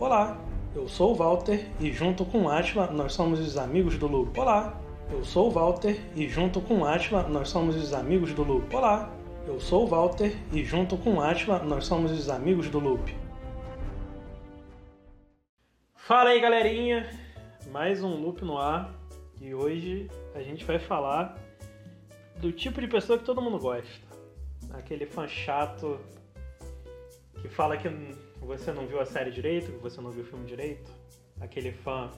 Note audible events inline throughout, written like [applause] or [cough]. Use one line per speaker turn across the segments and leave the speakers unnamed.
Olá, eu sou o Walter e junto com Atila nós somos os amigos do Loop. Olá, eu sou o Walter e junto com Atila nós somos os amigos do Loop. Olá, eu sou o Walter e junto com Atila nós somos os amigos do Loop. Fala aí galerinha, mais um Loop no ar e hoje a gente vai falar do tipo de pessoa que todo mundo gosta. Aquele fã chato que fala que você não viu a série direito, que você não viu o filme direito. Aquele fã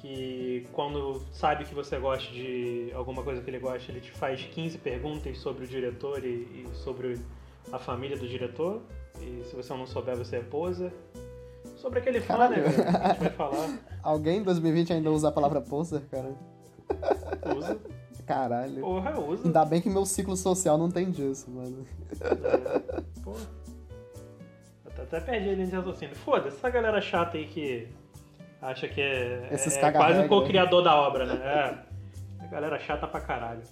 que quando sabe que você gosta de alguma coisa que ele gosta, ele te faz 15 perguntas sobre o diretor e, e sobre a família do diretor. E se você não souber, você é poser. Sobre aquele fã,
Caralho.
né? cara, que A gente vai falar. [laughs]
Alguém em 2020 ainda usa a palavra poser, cara?
Usa.
Caralho.
Porra, usa.
Ainda bem que meu ciclo social não tem disso, mano.
É, Pô. Eu até perdi a linha de raciocínio. Foda-se, essa galera chata aí que acha que é, é quase um co-criador da obra, né? É. A galera chata pra caralho.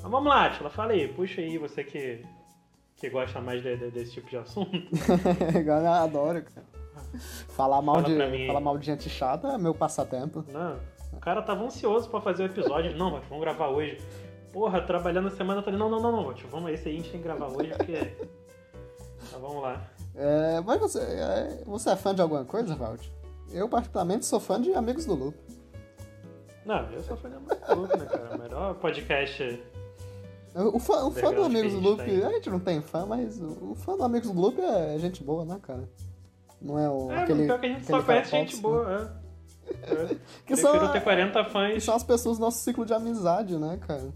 Mas vamos lá, Tila, fala aí. Puxa aí, você que, que gosta mais de- de- desse tipo de assunto. [laughs]
Eu adoro, cara. Falar mal,
Fala
de, falar mal de gente chata é meu passatempo.
Não, o cara tava ansioso pra fazer o episódio. Não, mas vamos gravar hoje. Porra, trabalhando a semana toda. Não, não, não, não. Tio, vamos esse aí, a gente tem que gravar hoje porque... Então [laughs] vamos lá.
É, mas você é, você é fã de alguma coisa, Vald? Eu, particularmente, sou fã de Amigos do Loop.
Não, eu sou fã de Amor né, cara? O melhor podcast...
O fã, o fã do Amigos
que
do Loop,
tem.
a gente não tem fã, mas o o fã do Amigos do Loop é gente boa, né, cara? Não é o.
É,
aquele,
pior que a gente só conhece gente
tóxico.
boa, é. [laughs] é.
Que
Prefiro
são,
ter 40
que
fãs.
são as pessoas do nosso ciclo de amizade, né, cara?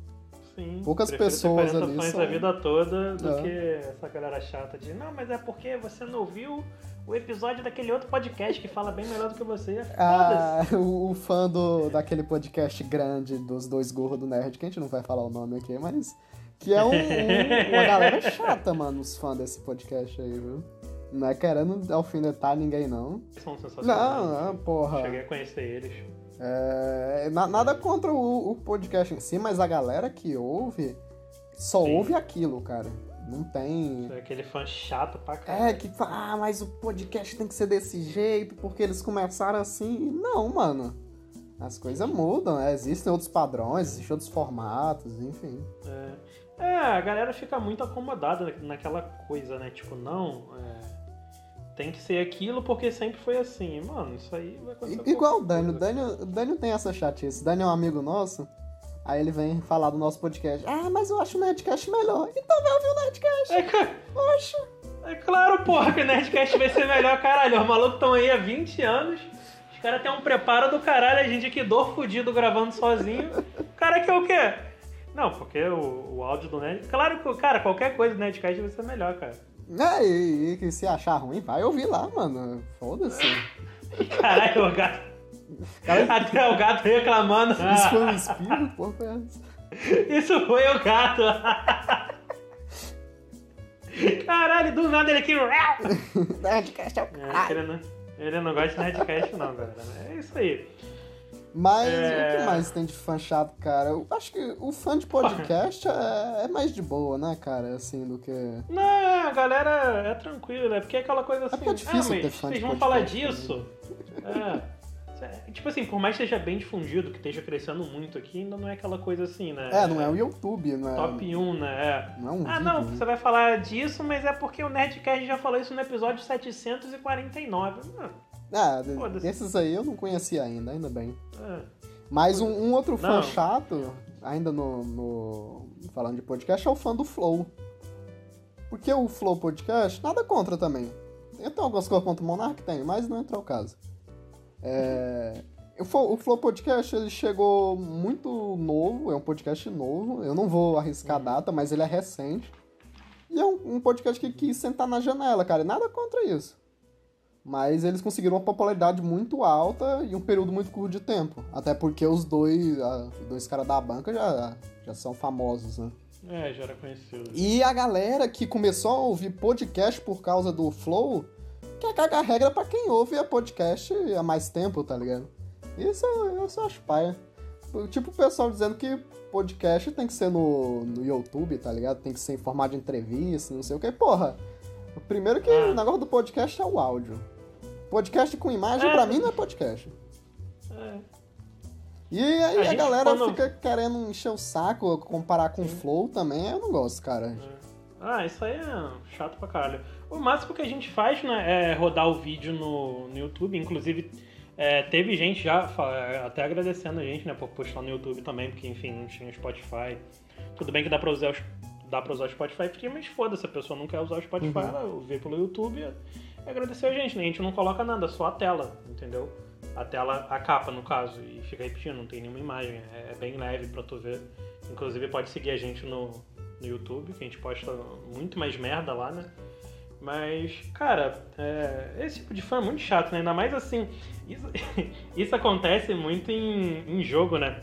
Sim,
poucas pessoas
40
ali são-
a vida toda do
É.
que essa galera chata de não, mas é porque você não ouviu o episódio daquele outro podcast que fala bem melhor do que você.
Ah, [laughs] o, o fã do, daquele podcast grande dos dois gorros do Nerd, que a gente não vai falar o nome aqui, mas. Que é um, um- uma galera [laughs] chata, mano, os fãs desse podcast aí, viu? Não é querendo alfinetar ninguém, não.
São sensacionais.
Não, não, porra.
Cheguei a conhecer eles.
É, na- nada contra o, o podcast em si, mas a galera que ouve só
Sim.
ouve aquilo, cara. Não tem.
É Aquele fã chato pra caralho.
É, que fala, ah, mas o podcast tem que ser desse jeito, porque eles começaram assim. Não, mano. As coisas mudam, né? existem outros padrões, existem outros formatos, enfim.
É. É, a galera fica muito acomodada na- naquela coisa, né? Tipo, não, é, tem que ser aquilo porque sempre foi assim. Mano, isso aí vai acontecer.
Igual o. Dânio. O Dânio tem essa chatice. O Dânio é um amigo nosso. Aí ele vem falar do nosso podcast. Ah, mas eu acho o Nerdcast melhor. Então vai ouvir o Nerdcast.
É, ca-
Poxa.
é claro, porra, que o Nerdcast vai ser melhor, caralho. Os malucos estão aí há 20 anos. Os caras têm um preparo do caralho. A gente aqui dor fudido gravando sozinho. O cara quer o quê? Não, porque o, o áudio do Nerd. Claro que, cara, qualquer coisa do Nerdcast vai ser melhor, cara.
É, e, e que se achar ruim, vai ouvir lá, mano. Foda-se.
Caralho, o gato.
Cara,
Até o gato reclamando.
isso foi um espirro, porra. foi essa?
Isso foi o gato. Caralho, do nada ele aqui. [laughs]
Nerdcast é o
É,
caralho.
ele, não, ele não gosta de Nerdcast, não, galera. É isso aí.
Mas
É.
o que mais tem de fã chato, cara? Eu acho que o fã de podcast é, é mais de boa, né, cara? Assim, do que.
Não, a galera é tranquila, é porque é aquela coisa assim.
porque é difícil
ah, mas vocês vão falar
podcast
disso? É. Tipo assim, por mais que esteja bem difundido, que esteja crescendo muito aqui, ainda não é aquela coisa assim, né?
É, não é o YouTube, não é.
Top 1, né? É.
Não é um
Ah,
vídeo,
não,
né?
você vai falar disso, mas é porque o Nerdcast já falou isso no episódio 749. Ah,
Ah, esses aí eu não conhecia ainda, ainda bem.
é.
Mas um, um outro fã
Não.
chato, ainda no, no- Falando de podcast, é o fã do Flow. Porque o Flow Podcast, nada contra também. Tem até algumas coisas contra o Monark, tem, mas não entra o caso. É, [laughs] o, o Flow Podcast, ele chegou muito novo, é um podcast novo. Eu não vou arriscar a data, mas ele é recente. E é um, um podcast que quis sentar na janela, cara. Nada contra isso. Mas eles conseguiram uma popularidade muito alta em um período muito curto de tempo. Até porque os dois, ah, os dois caras da banca já, já são famosos, né?
É, já era conhecido.
E a galera que começou a ouvir podcast por causa do Flow, quer cagar regra pra quem ouve a podcast há mais tempo, tá ligado? Isso eu só acho paia. Tipo o pessoal dizendo que podcast tem que ser no, no YouTube, tá ligado? Tem que ser em formato de entrevista, não sei o que. Porra, o primeiro que
Ah.
o negócio do podcast é o áudio. Podcast com imagem,
É.
pra mim, não é podcast.
É.
E aí
A
a, galera
quando-
fica querendo encher o saco, comparar com o Flow também, eu não gosto, cara.
Ah, isso aí é chato pra caralho. O máximo que a gente faz, né, é rodar o vídeo no, no YouTube. Inclusive, é, teve gente já até agradecendo a gente, né, por postar no YouTube também, porque, enfim, não tinha Spotify. Tudo bem que dá pra usar, dá pra usar o Spotify free, mas foda-se, a pessoa não quer usar o Spotify,
Uhum.
ela vê pelo YouTube e agradecer a gente, né? A gente não coloca nada, só a tela, entendeu? A tela, a capa, no caso, e fica repetindo, não tem nenhuma imagem. É, é bem leve pra tu ver. Inclusive, pode seguir a gente no, no YouTube, que a gente posta muito mais merda lá, né? Mas, cara, é, esse tipo de fã é muito chato, né? Ainda mais assim. Isso, [laughs] isso acontece muito em, em jogo, né?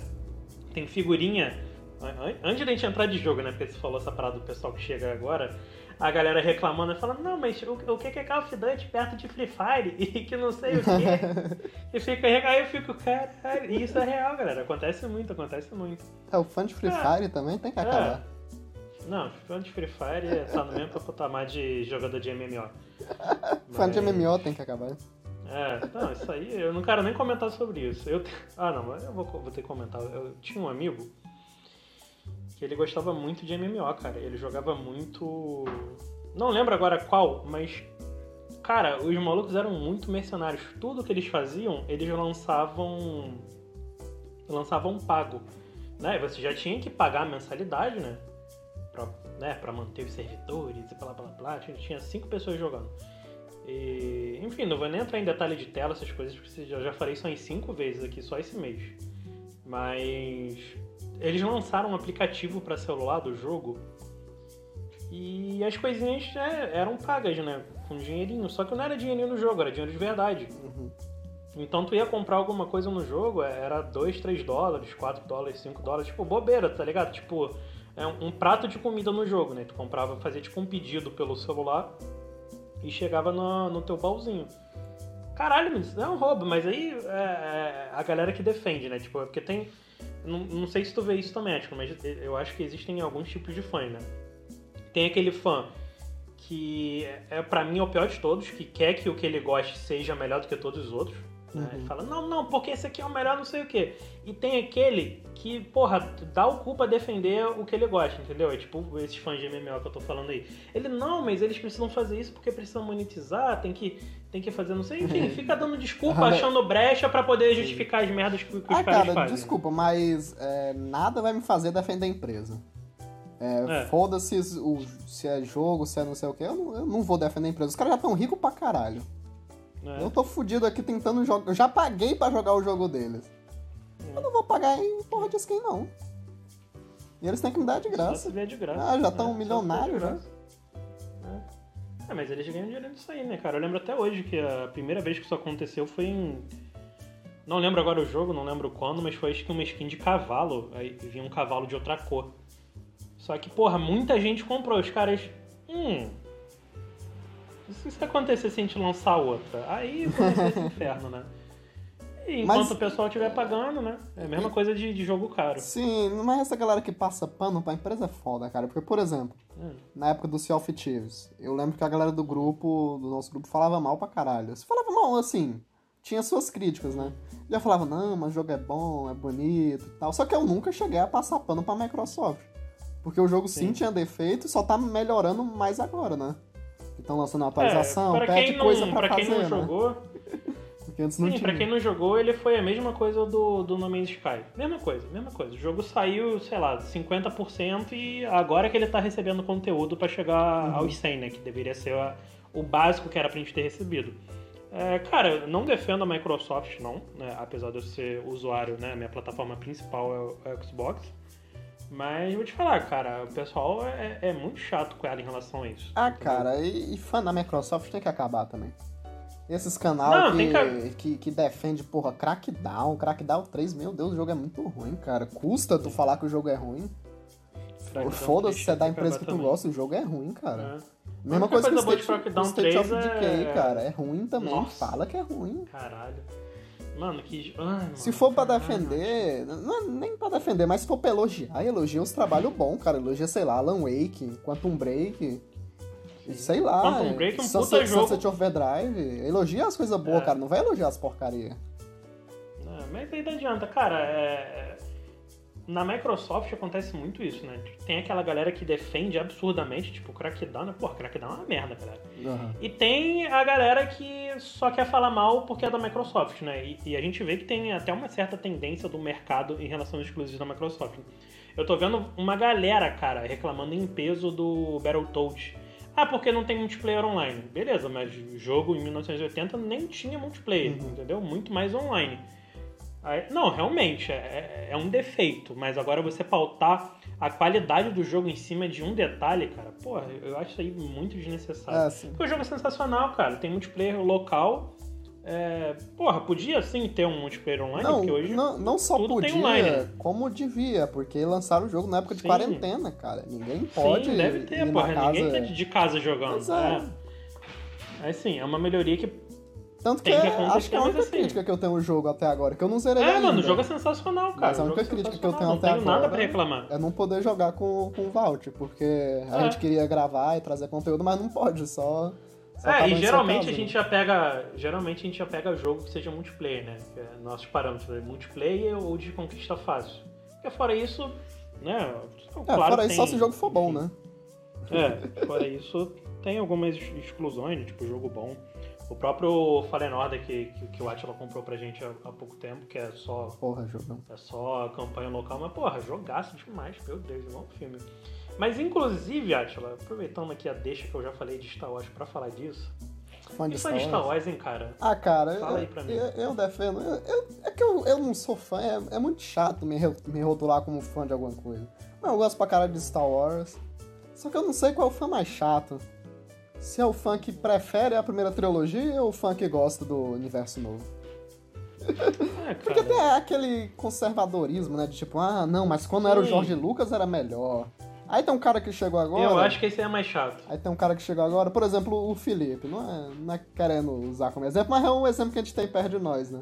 Tem figurinha. an- Antes da gente entrar de jogo, né? Porque você falou essa parada do pessoal que chega agora. A galera reclamando, falando, não, mas o, o que que é Call of Duty perto de Free Fire? [laughs] E que não sei o quê. [laughs] e fica, aí eu fico, caralho, e isso é real, galera. Acontece muito, acontece muito.
É, o fã de Free
É.
Fire também tem que
É.
acabar.
Não, fã de Free Fire tá no mesmo patamar de jogador de MMO. [laughs]
Fã de
Mas-
MMO tem que acabar.
É, não, isso aí eu não quero nem comentar sobre isso. Eu, ah, não, eu vou, vou ter que comentar. Eu tinha um amigo que ele gostava muito de MMO, cara. Ele jogava muito. Não lembro agora qual, mas. Cara, os malucos eram muito mercenários. Tudo que eles faziam, eles lançavam. lançavam pago. Né? Você já tinha que pagar a mensalidade, né? Pra, né? pra manter os servidores e blá blá blá. Tinha, cinco pessoas jogando. E, enfim, não vou nem entrar em detalhe de tela, essas coisas, porque eu já falei isso em cinco vezes aqui, só esse mês. Mas eles lançaram um aplicativo para celular do jogo e as coisinhas né, eram pagas, né? Com dinheirinho. Só que não era dinheirinho no jogo, era dinheiro de verdade.
Uhum.
Então tu ia comprar alguma coisa no jogo, era 2, 3 dólares, 4 dólares, 5 dólares, tipo, bobeira, tá ligado? Tipo, é um prato de comida no jogo, né? Tu comprava, fazia tipo um pedido pelo celular e chegava no, no teu baúzinho. Caralho, isso é um roubo, mas aí é, é a galera que defende, né? Tipo, é porque tem. Não, não sei se tu vê isso também, tipo, mas eu acho que existem alguns tipos de fãs, né? Tem aquele fã que é para mim é o pior de todos, que quer que o que ele goste seja melhor do que todos os outros. Né?
Uhum.
Fala, não, não, porque esse aqui é o melhor, não sei o quê. E tem aquele que, porra, dá o cu pra defender o que ele gosta, entendeu? É tipo esses fãs de MMO que eu tô falando aí. Ele, não, mas eles precisam fazer isso porque precisam monetizar, tem que, tem que fazer não sei. Enfim, [laughs] fica dando desculpa,
Ah,
achando brecha pra poder justificar as merdas que, que os
Ah,
caras
cara,
fazem.
desculpa, mas é, nada vai me fazer defender a empresa. É,
É.
Foda-se se é jogo, se é não sei o que, eu não, eu não vou defender a empresa. Os caras já estão ricos pra caralho.
Né?
Eu tô fudido aqui tentando jogar. Eu já paguei pra jogar o jogo deles. Eu não vou pagar em porra de skin, não. E eles têm que me dar de graça.
de graça.
Ah, já tão
né? Só se
milionários,
graça. É. É, mas eles ganham dinheiro disso aí, né, cara? Eu lembro até hoje que a primeira vez que isso aconteceu foi em. Não lembro agora o jogo, não lembro quando, mas foi acho que uma skin de cavalo. Aí vinha um cavalo de outra cor. Só que, porra, muita gente comprou. Os caras. Hum. E se isso acontecer se a gente lançar outra? Aí começa esse inferno, né? E enquanto
Mas-
o pessoal estiver pagando, né? É a mesma coisa de, de jogo caro.
Sim, mas essa galera que passa pano pra empresa é foda, cara. Porque, por exemplo,
Hum.
na época do Sea of Thieves, eu lembro que a galera do grupo, do nosso grupo, falava mal pra caralho. Se falava mal, assim, tinha suas críticas, né? Já falava, não, mas o jogo é bom, é bonito e tal. Só que eu nunca cheguei a passar pano pra Microsoft. Porque o jogo sim,
Sim.
tinha defeito, só tá melhorando mais agora, né? Estão lançando atualização,
é, pra
pede
quem não,
coisa pra,
pra quem
fazer,
não
né?
jogou, [laughs]
Porque antes não
sim,
tinha.
pra quem não jogou, ele foi a mesma coisa do, do No Man's Sky. Mesma coisa, mesma coisa. O jogo saiu, sei lá, 50% e agora que ele tá recebendo conteúdo pra chegar
Uhum.
aos 100, né? Que deveria ser a- o básico que era pra gente ter recebido. É, cara, eu não defendo a Microsoft, não, né? Apesar de eu ser usuário, né? Minha plataforma principal é o, é o Xbox. Mas vou te falar, cara, o pessoal é, é muito chato com ela em relação a isso.
Ah,
entendeu?
cara, e, e fã da Microsoft tem que acabar também. Esses canal
Não,
que,
tem
que, que defende, porra, Crackdown, Crackdown 3, meu Deus, o jogo é muito ruim, cara. Custa tu falar que o jogo é ruim. Foda-se
3
se é da
que
empresa que tu
também.
gosta, o jogo é ruim, cara.
É.
Mesma
única
coisa que o
coisa
State, State of
3 é-
Decay, cara. É ruim também.
Nossa.
Fala que é ruim.
Caralho. Mano, que. Ai, mano,
Se for pra defender, não é nem pra defender, mas se for pra elogiar, elogia os trabalhos bons, cara. Elogia, sei lá, Alan Wake, Quantum Break. Sei lá.
Quantum Break é um
Sunset,
puta jogo.
Sunset Overdrive. Elogia as coisas boas,
É.
cara. Não vai elogiar as porcaria.
É, mas aí não adianta, cara. é- Na Microsoft acontece muito isso, né? Tem aquela galera que defende absurdamente, tipo, Crackdown, né? Pô, Crackdown é uma merda, cara.
Aham.
E tem a galera que só quer falar mal porque é da Microsoft, né? E, e a gente vê que tem até uma certa tendência do mercado em relação aos exclusivos da Microsoft. Eu tô vendo uma galera, cara, reclamando em peso do Battletoads. Ah, porque não tem multiplayer online. Beleza, mas o jogo em 1980 nem tinha multiplayer, entendeu? Muito mais online. Não, realmente, é, é um defeito, mas agora você pautar a qualidade do jogo em cima de um detalhe, cara, porra, eu acho isso aí muito desnecessário.
É, sim.
Porque o jogo é sensacional, cara. Tem multiplayer local. É... Porra, podia sim ter um multiplayer online,
Não,
porque hoje.
não, não só podia,
online.
como devia, porque lançaram o jogo na época de
Sim.
quarentena, cara. Ninguém pode
sim, deve ter, porra.
casa...
Ninguém tá de casa jogando.
Pois é.
É. assim, é uma melhoria que.
Tanto que,
tem que
é- acho que é a única
assim-
crítica que eu tenho no jogo até agora, que eu não zerei
É,
ainda.
mano, o jogo é sensacional, cara.
Mas a
O
única
é
crítica que eu tenho até
Não tenho nada
agora
reclamar.
É não poder jogar com, com o Vault, porque a
É.
gente queria gravar e trazer conteúdo, mas não pode, só. só
É,
um
e geralmente
caso,
a
né?
gente já pega. Geralmente a gente já pega jogo que seja multiplayer, né? Que é nossos parâmetros, né? multiplayer ou de conquista fácil. Porque fora isso, né?
É,
claro
fora
que
isso, só
tem-
se o jogo for bom, né?
É, fora isso, tem algumas exclusões, tipo jogo bom. O próprio Fallen Order que, que, que o Atila comprou pra gente há, há pouco tempo, que é só,
Porra, jogão.
é só campanha local, mas porra, jogaço demais, meu Deus, igual um filme. Mas inclusive, Atila, aproveitando aqui a deixa que eu já falei de Star Wars pra falar disso,
Fã de Star
de Star
Wars.
Wars, hein, cara?
Ah, cara,
Fala
eu,
aí pra mim.
eu, eu defendo. eu- eu- é que eu, eu não sou fã, é, é muito chato me, me rotular como fã de alguma coisa. Mas eu gosto pra caralho de Star Wars. Só que eu não sei qual é o fã mais chato. Se é o fã que prefere a primeira trilogia ou o fã que gosta do universo novo.
É,
Porque
cara.
tem aquele conservadorismo, né? De tipo, ah, não, mas quando era o
Sim.
George Lucas era melhor. Aí tem um cara que chegou agora.
Eu acho que esse é mais chato.
Aí tem um cara que chegou agora, por exemplo, o Felipe. Não é, não é querendo usar como exemplo, mas é um exemplo que a gente tem perto de nós, né?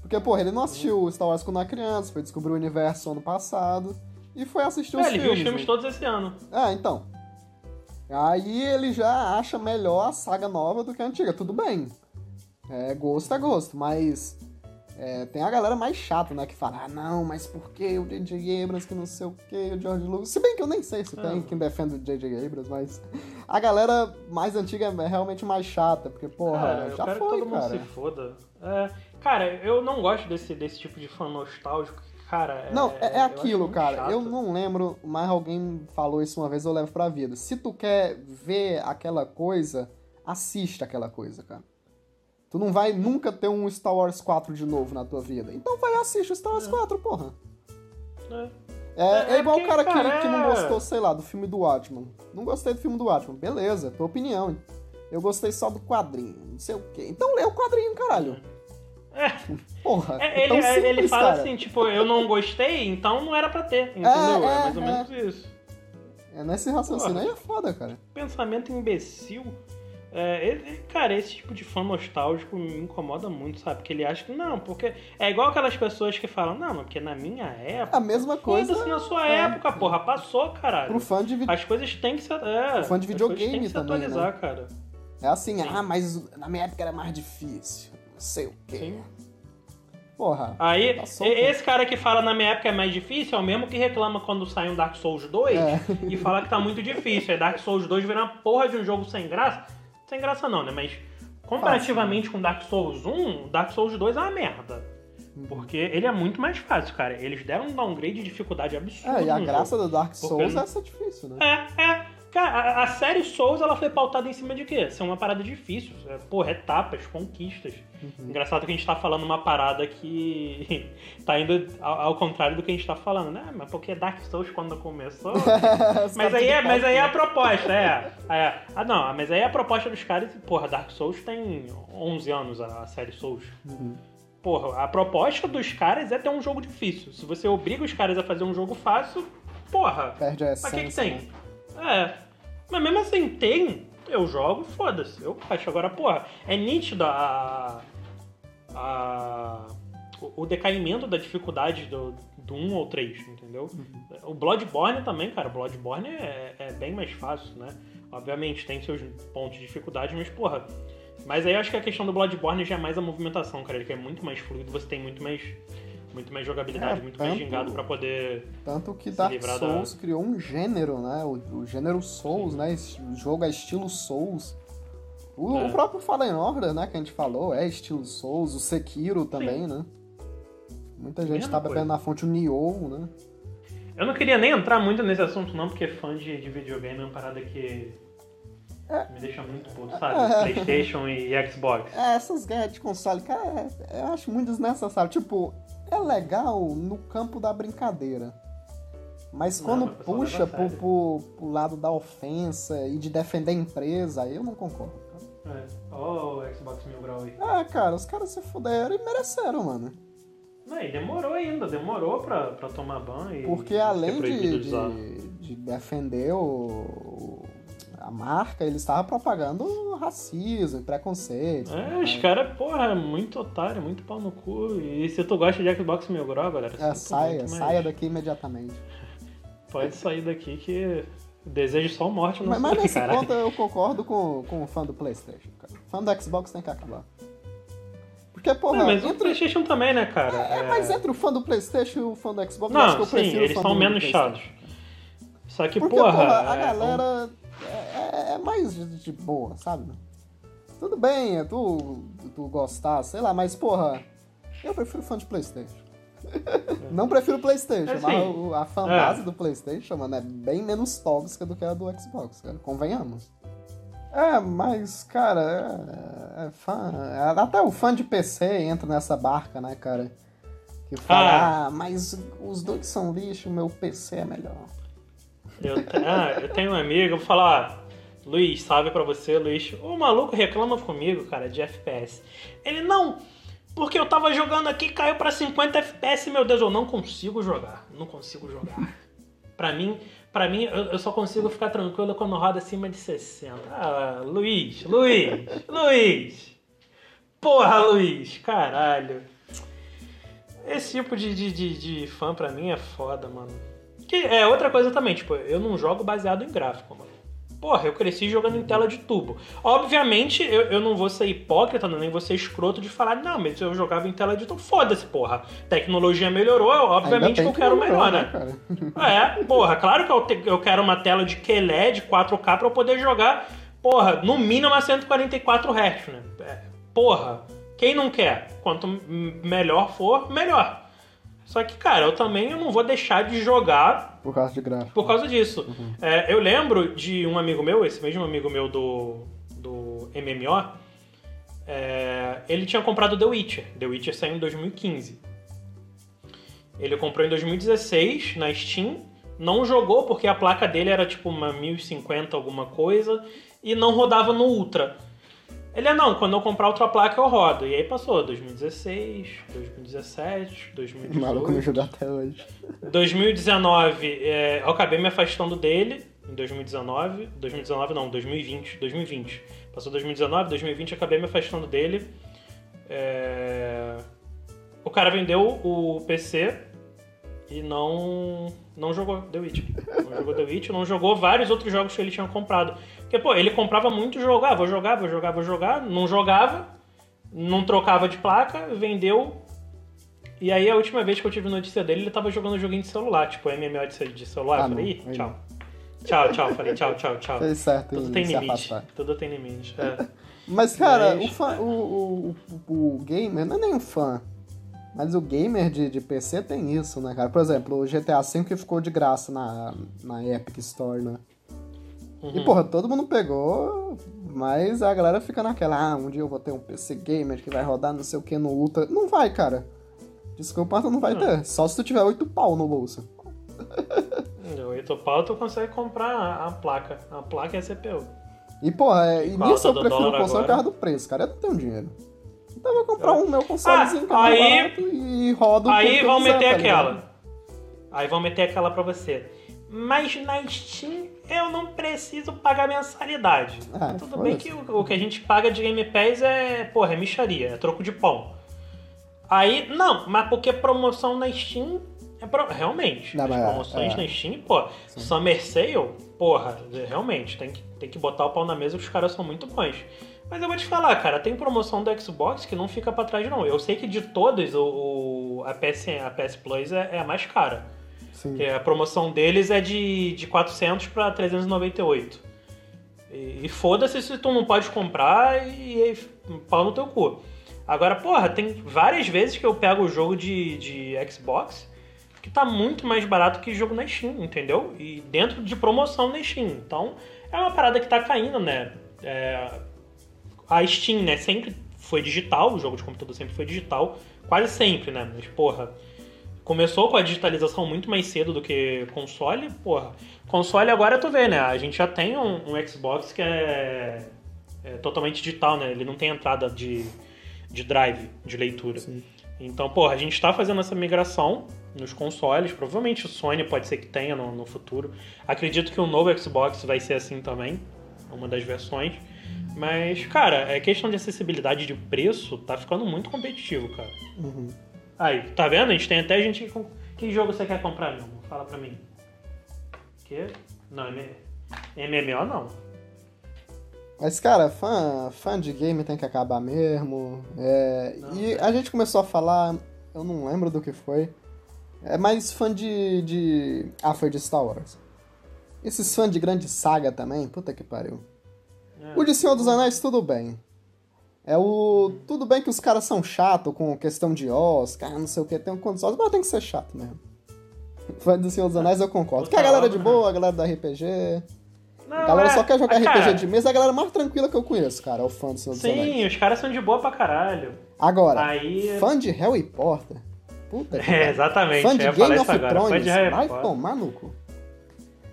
Porque, porra, ele não assistiu Star Wars quando era criança, foi descobrir o universo ano passado e foi assistir os
É, ele viu
filmes.
os filmes
né?
todos esse ano.
Ah, então. Aí ele já acha melhor a saga nova do que a antiga. Tudo bem. É, gosto é gosto, mas é, tem a galera mais chata, né? Que fala, ah, não, mas por que o J.J. Abrams que não sei o que, o George Lucas. Se bem que eu nem sei se
Ah.
tem quem defende o J.J. Abrams, mas a galera mais antiga é realmente mais chata, porque, porra,
Cara, eu
já
quero
foi,
que todo mundo
cara.
se foda. É, cara, eu não gosto desse, desse tipo de fã nostálgico. Cara,
Não, é, é aquilo, cara.
chato.
Eu não lembro, mas alguém falou isso uma vez, eu levo pra vida. Se tu quer ver aquela coisa, assiste aquela coisa, cara. Tu não vai nunca ter um Star Wars 4 de novo na tua vida. Então vai e assiste o Star Wars 4, porra.
É.
É,
É,
é igual o
porque,
cara que,
cara,
que não
é-
gostou, sei lá, do filme do Watchman. Não gostei do filme do Watchman. Beleza, tua opinião. Eu gostei só do quadrinho, não sei o quê. Então lê o quadrinho, caralho.
É, [laughs]
Porra.
é,
é
ele, é, ele
simples,
fala
cara.
assim, tipo, eu não gostei, então não era pra ter, entendeu? É,
é,
mais ou
é.
menos isso.
É nesse raciocínio
Porra.
aí é foda, cara.
Pensamento imbecil. É, ele- cara, esse tipo de fã nostálgico me incomoda muito, sabe? Porque ele acha que não, porque. É igual aquelas pessoas que falam, não, mas porque na minha época.
A mesma coisa
Foda-se na sua
é.
época, porra, passou, caralho.
pro fã de vídeo.
As coisas têm que se. É,
Fã de videogame
têm que se
também, né?
atualizar, cara.
É assim,
Sim.
ah, mas na minha época era mais difícil. Sei o quê.
Sim.
Porra.
Aí,
Tá
esse cara que fala na minha época é mais difícil é o mesmo que reclama quando sai um Dark Souls 2
É.
e fala que tá muito difícil. Aí Dark Souls 2 vira uma porra de um jogo sem graça. Sem graça não, né? Mas comparativamente com Dark Souls 1, Dark Souls 2 é uma merda.
Uhum.
Porque ele é muito mais fácil, cara. Eles deram um downgrade de dificuldade absurdo.
É, e a graça
jogo.
do Dark Souls
não-
é ser difícil, né?
É, é. Cara, a, a série Souls ela foi pautada em cima de quê? Ser uma parada difícil. É, porra, etapas, conquistas.
Uhum.
Engraçado que a gente tá falando uma parada que [laughs] tá indo ao, ao contrário do que a gente tá falando, né? Mas porque Dark Souls quando começou. [laughs] mas, aí é, mas aí é a proposta, é. é. Ah, não, mas aí é a proposta dos caras. Porra, Dark Souls tem 11 anos a, a série Souls.
Uhum.
Porra, a proposta dos caras é ter um jogo difícil. Se você obriga os caras a fazer um jogo fácil, porra.
Perde a essência.
o que, que tem?
né?
É. Mas mesmo assim, tem. Eu jogo, foda-se. Eu acho. Agora, porra, é nítido a. a o, o decaimento da dificuldade do, do 1 ou 3, entendeu? O Bloodborne também, cara. O Bloodborne é, é bem mais fácil, né? Obviamente, tem seus pontos de dificuldade, mas, porra. Mas aí eu acho que a questão do Bloodborne já é mais a movimentação, cara. Ele que é muito mais fluido, você tem muito mais. Muito mais jogabilidade,
É,
muito mais
tanto-
gingado pra poder.
Tanto que Dark
livrar da-
Souls criou um gênero, né? O, o gênero Souls, né? Esse- O jogo é estilo Souls. O,
É.
o próprio Fallen Order, né? Que a gente falou, é estilo Souls. O Sekiro também, né? Muita gente
Mesma
tá bebendo
coisa.
na fonte o Nioh, né?
Eu não queria nem entrar muito nesse assunto, não, porque fã de, de videogame é uma parada que. Me deixa muito puto, sabe? [laughs] PlayStation e, e Xbox.
É, essas guerras de console, cara, é- eu acho muito desnecessário. Tipo, é legal no campo da brincadeira. Mas
Não,
quando
mas o pessoal
puxa pro, pro, pro lado da ofensa e de defender a empresa, aí eu não concordo. cara.
É. Ó, o Xbox Mil Grau aí.
Ah, cara, os caras se fuderam e mereceram, mano.
Não, e demorou ainda, demorou pra, pra tomar banho.
Porque além de, de, de defender o, a marca, ele estava propagando racismo, preconceito.
É, os caras, porra, muito otário, muito pau no cu. E se tu gosta de Xbox Mil Grau, galera,
É, saia, saia daqui imediatamente.
Pode sair daqui que desejo só morte no
Mas, mas nesse
caralho.
ponto eu concordo com, com o fã do Playstation, cara. Fã do Xbox tem que acabar. Porque, porra,
Não, mas o
entre,
PlayStation também, né, cara?
é, mas entre o fã do Playstation e o fã do Xbox, eu
Não,
acho que eu
sim,
prefiro o
eles
fã
são
do
menos chatos. Só que,
Porque,
porra.
porra, a
é,
galera é, é mais de, de boa, sabe? Tudo bem, é tu, tu gostar, sei lá, mas, porra, eu prefiro fã de Playstation. [laughs] Não prefiro Playstation,
É,
mas o- a fanbase
É.
do Playstation, mano, é bem menos tóxica do que a do Xbox, cara. Convenhamos. É, mas, cara, é, é fã. é- até o fã de PC entra nessa barca, né, cara? Que fala,
Ah.
ah, mas os dois são lixo, o meu PC é melhor.
Eu, ah, eu tenho um amigo, eu vou falar, Luiz, salve pra você, Luiz. O maluco reclama comigo, cara, de FPS. Ele, não, porque eu tava jogando aqui, caiu pra 50 FPS, meu Deus, eu não consigo jogar. Não consigo jogar. pra mim, pra mim, eu, eu só consigo ficar tranquilo quando roda acima de 60. Ah, Luiz, Luiz, Luiz. Porra, Luiz, caralho. Esse tipo de, de, de, de fã pra mim é foda, mano. Que é outra coisa também, tipo, eu não jogo baseado em gráfico, mano. Porra, eu cresci jogando em tela de tubo. Obviamente, eu, eu não vou ser hipócrita, nem vou ser escroto de falar, não, mas eu jogava em tela de tubo. Foda-se, porra. Tecnologia melhorou, obviamente que eu quero melhor, né?
cara?
É, porra, claro que eu, te- eu quero uma tela de QLED 4K pra eu poder jogar, porra, no mínimo a 144 Hz, né? É, porra, quem não quer? Quanto melhor for, melhor. Só que, cara, eu também eu não vou deixar de jogar
Por causa de gráfico.
por causa disso. É, eu lembro de um amigo meu, esse mesmo amigo meu do, do MMO, é, ele tinha comprado The Witcher. The Witcher saiu em 2015. Ele comprou em 2016 na Steam, não jogou porque a placa dele era tipo uma 1050 alguma coisa e não rodava no Ultra. Ele é não, quando eu comprar outra placa eu rodo. E aí passou 2016, 2017,
O maluco
2018.
jogou até hoje.
2019, é, eu acabei me afastando dele em 2019. 2019 não, 2020. 2020. Passou 2019, 2020 eu acabei me afastando dele. É, O cara vendeu o PC e não não jogou The Witch. Não jogou The Witch, não jogou vários outros jogos que ele tinha comprado. Porque, pô, ele comprava muito jogo. Ah, vou jogar, vou jogar, vou jogar. Não jogava, não trocava de placa, vendeu, e aí a última vez que eu tive notícia dele, ele tava jogando joguinho de celular, tipo MMO de celular.
Ah,
eu falei, Ih, tchau. Tchau, tchau, falei tchau, tchau, tchau.
Fez certo
Tudo
em
tem limite.
afastar.
Tudo tem limite. É.
Mas, cara,
Mas-
O, fã, o, o, o, o gamer, não é nem um fã, mas o gamer de, de PC tem isso, né, cara? Por exemplo, o GTA V que ficou de graça na, na Epic Store, né?
Uhum.
E, porra, todo mundo pegou, mas a galera fica naquela, ah, um dia eu vou ter um PC gamer que vai rodar não sei o que no Ultra. Não vai, cara. Desculpa, tu não vai ter. Só se tu tiver 8 pau no bolso. [laughs]
8 pau, tu consegue comprar a, a placa. A placa é a CPU.
E, porra, é, e nisso eu prefiro o console por causa do preço, cara. Eu não tenho dinheiro. Então vou comprar um meu consolezinho é mais
aí-
e rodo
Aí vão meter
tá
aquela. Aí vão meter aquela pra você. Mas na Steam eu não preciso pagar mensalidade.
Ah,
Tudo bem
foda-se.
que o, o que a gente paga de Game Pass é, porra, é micharia, é troco de pão. Aí, não, mas porque promoção na Steam É pro- Realmente,
Não,
as
mas é,
promoções
é.
na Steam, pô, Summer Sale, porra, realmente, tem que, tem que botar o pau na mesa que os caras são muito bons. Mas eu vou te falar, cara, tem promoção do Xbox que não fica pra trás, não. Eu sei que de todas, o, o- a, PS, a PS Plus é, é a mais cara.
Sim.
Porque a promoção deles é de, de 400 pra 398. E, e foda-se se tu não pode comprar e, e pau no teu cu. Agora, porra, tem várias vezes que eu pego o jogo de, de Xbox que tá muito mais barato que jogo na Steam, entendeu? E dentro de promoção na Steam. Então, é uma parada que tá caindo, né? É, a Steam, né, sempre foi digital, o jogo de computador sempre foi digital, quase sempre, né? Mas, porra, começou com a digitalização muito mais cedo do que console, porra. Console agora tu vê, né? A gente já tem um, um Xbox que é, é totalmente digital, né? Ele não tem entrada de, de drive, de leitura.
Sim.
Então, porra, a gente tá fazendo essa migração nos consoles. Provavelmente o Sony pode ser que tenha no, no futuro. Acredito que o novo Xbox vai ser assim também, uma das versões. Mas, cara, é questão de acessibilidade de preço, tá ficando muito competitivo, cara.
Uhum.
Aí, tá vendo? A gente tem até gente que. Que jogo você quer comprar, meu? irmão? Fala pra mim. Que? Não, M- MMO não.
Mas, cara, fã, fã de game tem que acabar mesmo. É,
Não,
e a gente começou a falar, eu não lembro do que foi. É mais fã de, de. Foi de Star Wars. Esses fãs de grande saga também, puta que pariu.
É.
O de Senhor dos Anéis, tudo bem. É o. Tudo bem que os caras são chatos com questão de Oscar, não sei o que, tem um condições, mas tem que ser chato mesmo. [laughs] Fã do Senhor dos Anéis eu concordo. Que a galera é de boa, a galera da RPG.
Não,
A galera
é-
só quer jogar
ah,
RPG
cara,
de mesa, é a galera mais tranquila que eu conheço, cara, é o fã do Senhor dos Anéis.
Sim, os caras são de boa pra caralho.
Agora,
Aí-
fã de Harry Potter. Puta [laughs] que
É, exatamente.
Fã
eu
de
falar
Game of
agora. Fã
Thrones,
de Harry
vai
Potter.
tomar no cu.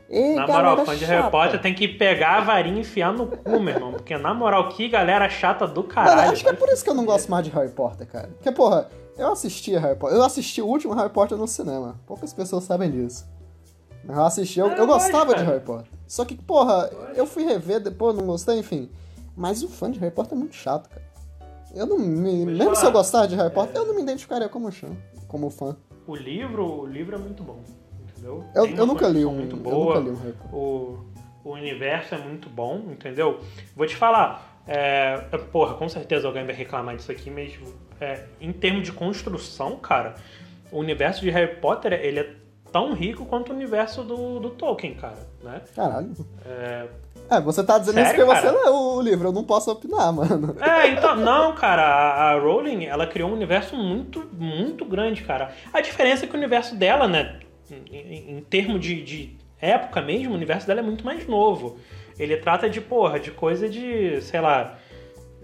Ei,
Na moral, fã de Harry. Potter tem que pegar a varinha e enfiar no cu, meu irmão. Porque, na moral, que galera chata do
Mano,
caralho.
acho que é por isso que eu não gosto mais de Harry Potter, cara. Porque, porra, eu assisti Harry Potter. Eu assisti o último Harry Potter no cinema. Poucas pessoas sabem disso. Eu assisti, eu,
Ah,
eu
eu
gostava de
cara.
Harry Potter. Só que, porra, eu fui rever depois, não gostei, enfim. Mas o fã de Harry Potter é muito chato, cara. Eu não me. Mesmo se eu gostar de Harry Potter, eu não me identificaria como fã. Como fã.
O livro, o livro é muito bom, entendeu?
Eu, eu nunca li um.
muito
Eu
boa.
nunca li um
o, o universo é muito bom, entendeu? Vou te falar, é, porra, com certeza alguém vai reclamar disso aqui, mas é, em termos de construção, cara, o universo de Harry Potter, ele é tão rico quanto o universo do, do Tolkien, cara, né?
Caralho.
É,
É, você tá dizendo
Sério,
isso porque você
cara?
leu o livro, eu não posso opinar, mano.
É, então, não, cara, a, a Rowling, ela criou um universo muito, muito grande, cara. A diferença é que o universo dela, né, em, em- em termos de, de época mesmo, o universo dela é muito mais novo. Ele trata de, porra, de coisa de, sei lá,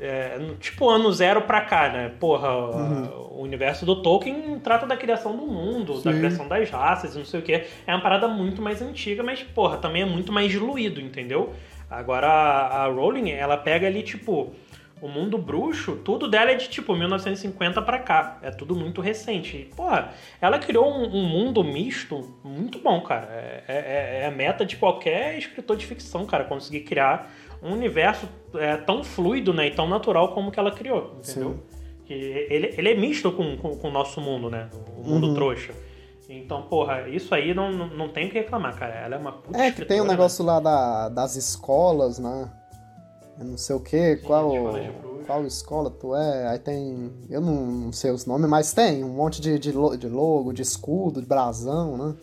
é, tipo ano zero pra cá, né? Porra, o universo do Tolkien trata da criação do mundo, da
Sim.
criação das raças, não sei o que. É uma parada muito mais antiga, mas, porra, também é muito mais diluído, entendeu? Agora, a, a Rowling, ela pega ali, tipo, o mundo bruxo, tudo dela é de, tipo, 1950 pra cá. É tudo muito recente. E, porra, ela criou um, um mundo misto muito bom, cara. É, é- é a meta de qualquer escritor de ficção, cara, conseguir criar um universo é, tão fluido, né, e tão natural como que ela criou, entendeu? Que ele, ele é misto com, com, com o nosso mundo, né? O mundo
Uhum.
trouxa. Então, porra, isso aí não, não, não tem o que reclamar, cara. Ela é uma puta
É, que tem
escritora,
um
né?
negócio lá da, das escolas, né? Eu não sei o que, qual, qual escola tu é, aí tem, eu não sei os nomes, mas tem um monte de, de logo, de escudo, de brasão, né?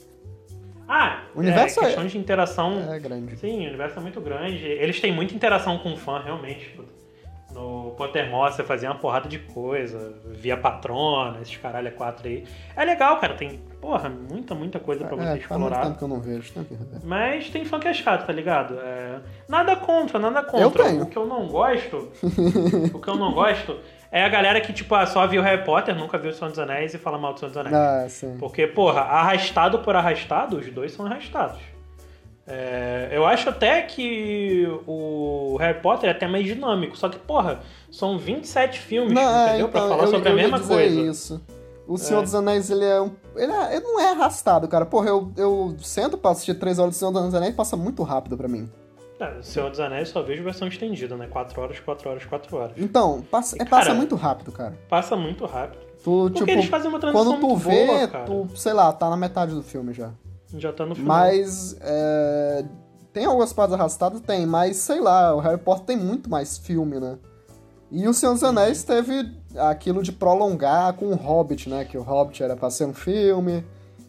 Ah,
O universo
é
é-
questão de interação.
É grande.
Sim, o universo é muito grande. Eles têm muita interação com o fã, realmente. No Pottermore você fazia uma porrada de coisa, via patrona, esses caralho é quatro aí. É legal, cara. Tem, porra, muita, muita coisa pra você
É, faz muito
explorar.
tempo que eu não vejo, rever.
Mas tem fã que é chato, tá ligado? É, Nada contra, nada contra.
tenho.
O que eu não gosto, [laughs] o que eu não gosto é a galera que, tipo, ah, só viu Harry Potter, nunca viu o Senhor dos Anéis e fala mal do Senhor dos Anéis.
Ah, sim.
Porque, porra, arrastado por arrastado, os dois são arrastados. É, eu acho até que o Harry Potter é até mais dinâmico, só que, porra, são 27 filmes,
Não, é,
entendeu? pra
então,
falar
eu,
sobre a
eu ia
mesma coisa.
isso. O Senhor
É.
dos Anéis, ele é um. Ele, é- ele não é arrastado, cara. Porra, eu, eu sento pra assistir três horas do Senhor dos Anéis e passa muito rápido pra mim.
É, o Senhor dos Anéis só vejo versão estendida, né? 4 horas, 4 horas, 4 horas.
Então, passa, é, passa
cara,
muito rápido, cara.
Passa muito rápido.
Tu,
Porque
tipo,
eles fazem uma transição
quando tu
muito
vê,
boa, cara.
tu, sei lá, tá na metade do filme já.
Já tá no final.
Mas é, tem algumas partes arrastadas? Tem, mas sei lá, o Harry Potter tem muito mais filme, né? E o Senhor dos Anéis teve aquilo de prolongar com o Hobbit, né? Que o Hobbit era pra ser um filme,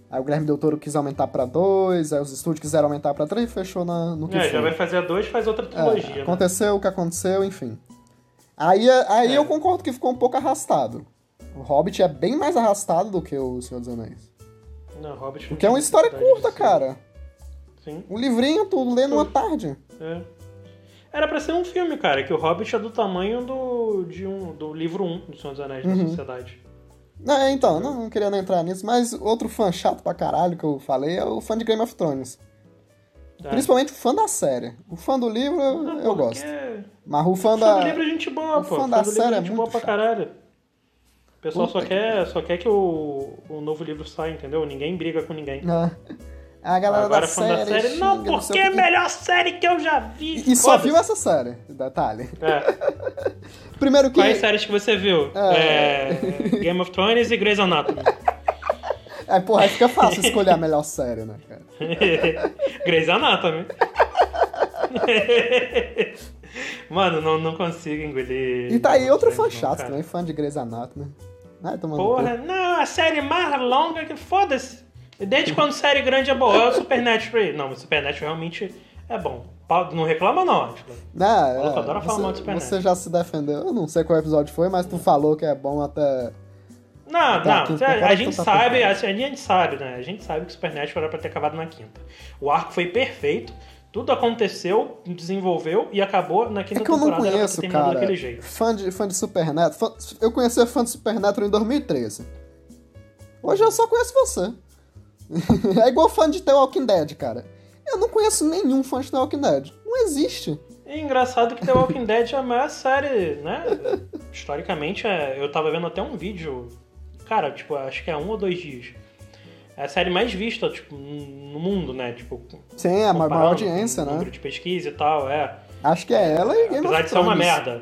aí o Guilherme Del Toro quis aumentar pra dois, aí os estúdios quiseram aumentar pra três e fechou na, no que
É,
foi.
já vai fazer a dois, faz outra
É,
trilogia, né?
aconteceu o que aconteceu, enfim. Aí, aí
É.
eu concordo que ficou um pouco arrastado. O Hobbit é bem mais arrastado do que o Senhor dos Anéis.
Não, Hobbit
Porque é uma história curta, cara.
Sim.
Um livrinho, tu lê numa tarde.
É. Era pra ser um filme, cara, que o Hobbit é do tamanho do, de um, do livro 1 do Senhor dos Anéis da
Uhum.
Sociedade.
É, então, não, não queria nem entrar nisso, mas outro fã chato pra caralho que eu falei é o fã de Game of Thrones.
É.
Principalmente o fã da série. O fã do livro eu,
Não,
eu
porque
gosto. Mas o fã
Fã
da.
do livro é gente boa,
o
pô.
fã
Fã
da
livro
série
é
é
gente boa pra
chato.
caralho. O pessoal
Puta
só
que
quer, só quer que o, o novo livro saia, entendeu? Ninguém briga com ninguém.
Ah, A galera
Agora
da série.
da série,
xinga,
não, porque é a melhor série que eu já vi.
E só
Foda-se.
viu essa série, detalhe.
É. [laughs]
Primeiro que.
Quais séries que você viu?
É.
É, Game of Thrones e Grey's Anatomy.
É, porra, aí fica fácil escolher a melhor série, né, cara? [laughs]
Grey's Anatomy. [laughs] Mano, não, não consigo engolir.
E tá aí outro fã chato também, fã de Grey's Anatomy. Ai,
Porra, não, a série mais longa que foda-se. Desde quando série grande é boa, é o Supernatural. Não, o Supernatural realmente é bom. Não reclama não, Atila.
Não, é,
adora falar mal
você,
Supernatural.
você já se defendeu. Eu não sei qual episódio foi, mas tu falou que é bom até.
Não,
Tá,
não, a,
temporada
gente
tá
sabe, assim, a gente sabe, né? A gente sabe que o Supernatural era pra ter acabado na quinta. O arco foi perfeito, tudo aconteceu, desenvolveu e acabou na quinta
É que eu não
temporada.
conheço, cara.
daquele jeito.
Fã de, fã de Supernatural. Fã- eu conheci fã de Supernatural em 2013. Hoje eu só conheço você. [laughs] é igual fã de The Walking Dead, cara. Eu não conheço nenhum fã de The Walking Dead. Não existe.
É engraçado que The Walking Dead é a maior série, né? Historicamente, é- eu tava vendo até um vídeo, cara, tipo, acho que é um ou dois dias. É a série mais vista, tipo, no mundo, né? Tipo,
Sim, a maior audiência, né?
número de pesquisa e tal, é.
Acho que é ela e Game
Apesar
of
de ser uma
Thrones.
merda.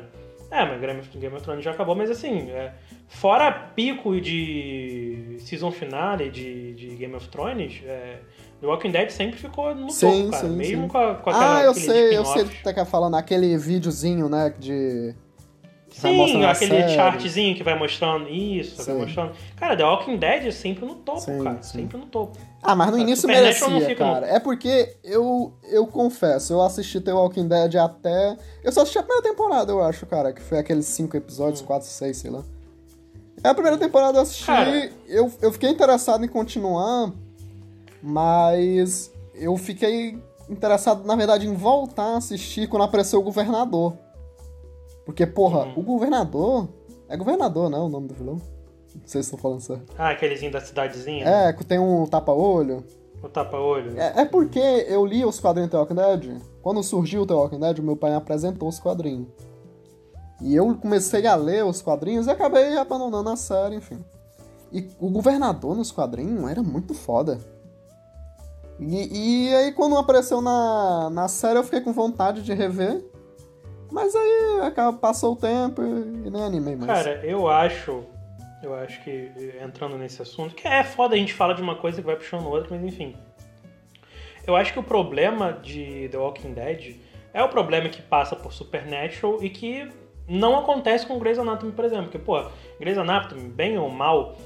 É, mas Game of Thrones já acabou, mas assim, é, fora pico de season finale de, de Game of Thrones, é, The Walking Dead sempre ficou no
Sim,
topo, cara.
sim,
Mesmo
sim.
com, a, com aquela,
Ah, eu sei, eu sei
spin-offs.
que tá falando. Aquele videozinho, né, de... vai
Sim, aquele
série.
chartzinho que vai mostrando isso, vai
Sim.
mostrando. Cara, The Walking Dead é sempre no topo,
Sim,
cara. Sempre no topo.
Ah, mas no
Cara,
início
não
merecia,
fica no-
cara. É porque eu, eu confesso, eu assisti The Walking Dead até. Eu só assisti a primeira temporada, eu acho, cara, que foi aqueles cinco episódios, quatro, seis, sei lá. É a primeira temporada eu assisti,
Cara.
eu, eu fiquei interessado em continuar, mas eu fiquei interessado, na verdade, em voltar a assistir quando apareceu o governador. Porque, porra,
Uhum.
o governador. É governador, né? O nome do vilão? Não sei se estou falando certo.
Ah, aquelezinho da cidadezinha?
É, que tem um tapa-olho.
o tapa-olho.
É, é porque eu li os quadrinhos do The Walking Dead. Quando surgiu o The Walking Dead, o meu pai me apresentou os quadrinhos. E eu comecei a ler os quadrinhos e acabei abandonando a série, enfim. E o governador nos quadrinhos era muito foda. E, e aí quando apareceu na, na série eu fiquei com vontade de rever. Mas aí passou o tempo e, e nem animei mais.
Cara, eu acho. Eu acho que entrando nesse assunto, que é foda a gente fala de uma coisa que vai puxando outra, mas enfim. Eu acho que o problema de The Walking Dead é o problema que passa por Supernatural e que não acontece com Grey's Anatomy, por exemplo. Porque, pô, Grey's Anatomy, bem ou mal,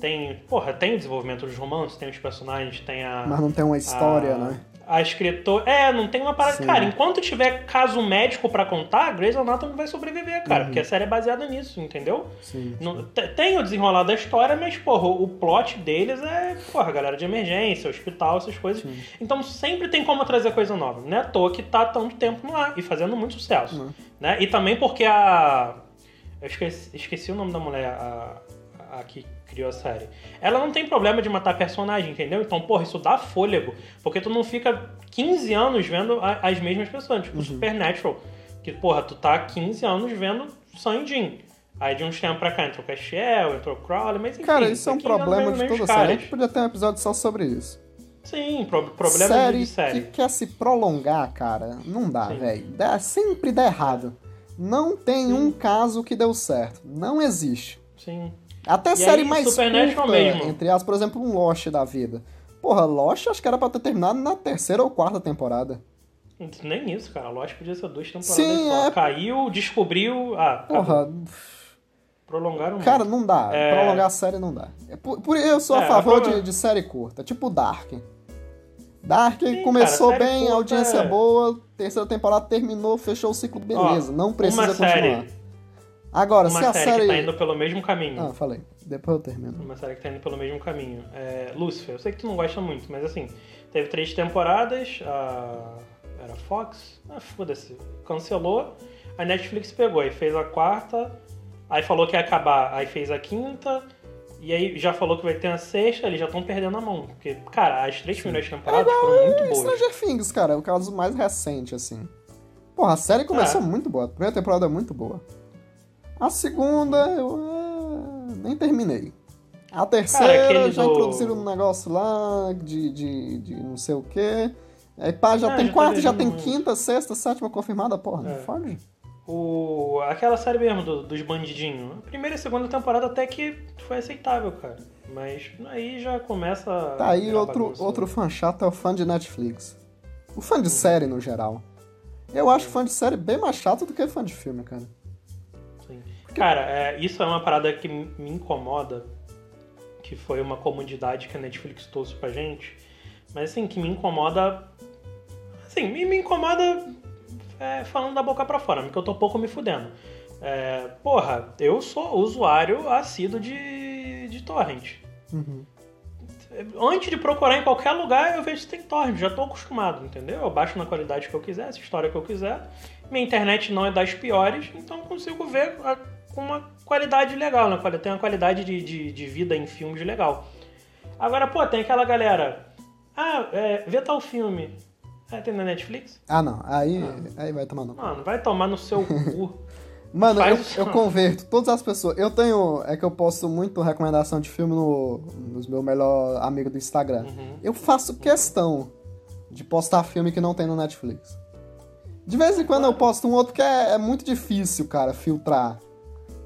tem. Porra, tem o desenvolvimento dos romances, tem os personagens, tem a.
Mas não tem uma história,
a-
né?
A escritora. É, não tem uma parada.
Sim.
Cara, enquanto tiver caso médico pra contar, Grey's Anatomy vai sobreviver, cara.
Uhum.
Porque a série é baseada nisso, entendeu?
Sim.
Não- tem o desenrolar da história, mas, porra, o plot deles é, porra, galera de emergência, hospital, essas coisas.
Sim.
Então sempre tem como trazer coisa nova. Não é à toa que tá tanto tempo no ar e fazendo muito sucesso.
Uhum.
Né? E também porque a. Eu esqueci, esqueci o nome da mulher, a, a que criou a série. Ela não tem problema de matar personagem, entendeu? Então, porra, isso dá fôlego. Porque tu não fica 15 anos vendo a- as mesmas pessoas.
Uhum.
Tipo, Supernatural. Que, porra, tu tá 15 anos vendo Sam e Jim. Aí de uns tempos pra cá entrou o Castiel, entrou o Crowley, mas enfim.
Cara, isso é um
15 anos
problema de toda série. A gente podia ter um episódio só sobre isso.
Sim, pro- problema
série
de série.
que quer se prolongar, cara, não dá, velho. Sempre dá errado. Não tem
Sim.
um caso que deu certo. Não existe.
Sim.
Até
E
série
aí,
mais
Supernatural
curta,
mesmo.
entre as, por exemplo, um Lost da vida. Porra, Lost acho que era pra ter terminado na terceira ou quarta temporada.
Nem isso, cara. Lost podia ser duas temporadas
Sim,
só.
é.
Caiu, descobriu. Ah, acabou.
Porra,
prolongaram
cara,
muito.
não dá.
É.
Prolongar a série não dá. É por, por- eu sou a
É,
favor de, de série curta, tipo Dark. Dark
Sim,
começou
cara,
bem,
curta
audiência
é-
boa, terceira temporada terminou, fechou o ciclo, beleza.
Ó,
não precisa
uma
continuar.
série,
Agora,
uma
se a
série,
série.
que tá indo pelo mesmo caminho.
Ah, falei. Depois eu termino.
Uma série que tá indo pelo mesmo caminho. É, Lucifer, eu sei que tu não gosta muito, mas assim, teve três temporadas, a... era Fox? Ah, foda-se. Cancelou, a Netflix pegou e fez a quarta, aí falou que ia acabar, aí fez a quinta, e aí já falou que vai ter a sexta, eles já estão perdendo a mão. Porque, cara, as três primeiras temporadas foram muito boas.
Stranger Things, cara, é o caso mais recente, assim. Porra, a série começou
É.
muito boa. A primeira temporada é muito boa. A segunda, eu é, nem terminei. A terceira,
aquele
já
do-
introduziram um negócio lá de, de, de não sei o quê. Aí pá, já
É,
tem
já
quarta,
tá
já tem quinta, sexta, sétima confirmada. Porra, não
É.
fode.
O... Aquela série mesmo do- dos bandidinhos. A primeira e segunda temporada até que foi aceitável, cara. Mas aí já começa. a
Tá aí outro,
bagunça.
outro fã chato é o fã de Netflix. O fã de série, no geral. Eu acho fã de série bem mais chato do que fã de filme, cara.
Cara, é, isso é uma parada que me me incomoda, que foi uma comodidade que a Netflix trouxe pra gente, mas assim, que me incomoda. Assim, me, me incomoda é, falando da boca pra fora, porque eu tô pouco me fudendo. É, porra, eu sou usuário assíduo de, de torrent.
Uhum.
Antes de procurar em qualquer lugar, eu vejo se tem torrent, já tô acostumado, entendeu? Eu baixo na qualidade que eu quiser, essa história que eu quiser. Minha internet não é das piores, então eu consigo ver a- com uma qualidade legal, né? Tem uma qualidade de, de, de vida em filmes legal. Agora, pô, tem aquela galera. Ah, é, vê tal filme. Ah, tem na Netflix?
Ah, não. Aí, aí vai tomar no cu.
Mano, vai tomar no seu cu. [laughs]
Mano, eu, eu converto todas as pessoas. Eu tenho. É que eu posto muito recomendação de filme no, nos meus melhores amigos do Instagram.
Uhum.
Eu faço questão de postar filme que não tem no Netflix. De vez em quando eu posto um outro que é, é muito difícil, cara, filtrar.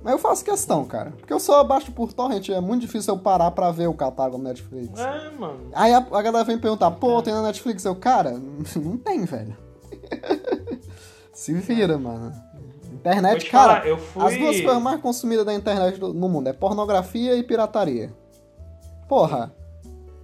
Mas eu faço questão, cara. Porque eu só baixo por torrent, é muito difícil eu parar pra ver o catálogo no Netflix.
É, mano.
Aí a, a galera vem perguntar, pô, tem na Netflix? Eu, cara, [laughs] não tem, velho. [laughs] Se vira, mano. Internet,
te
cara,
falar, eu fui.
as duas coisas mais consumidas da internet do- no mundo é pornografia e pirataria. Porra.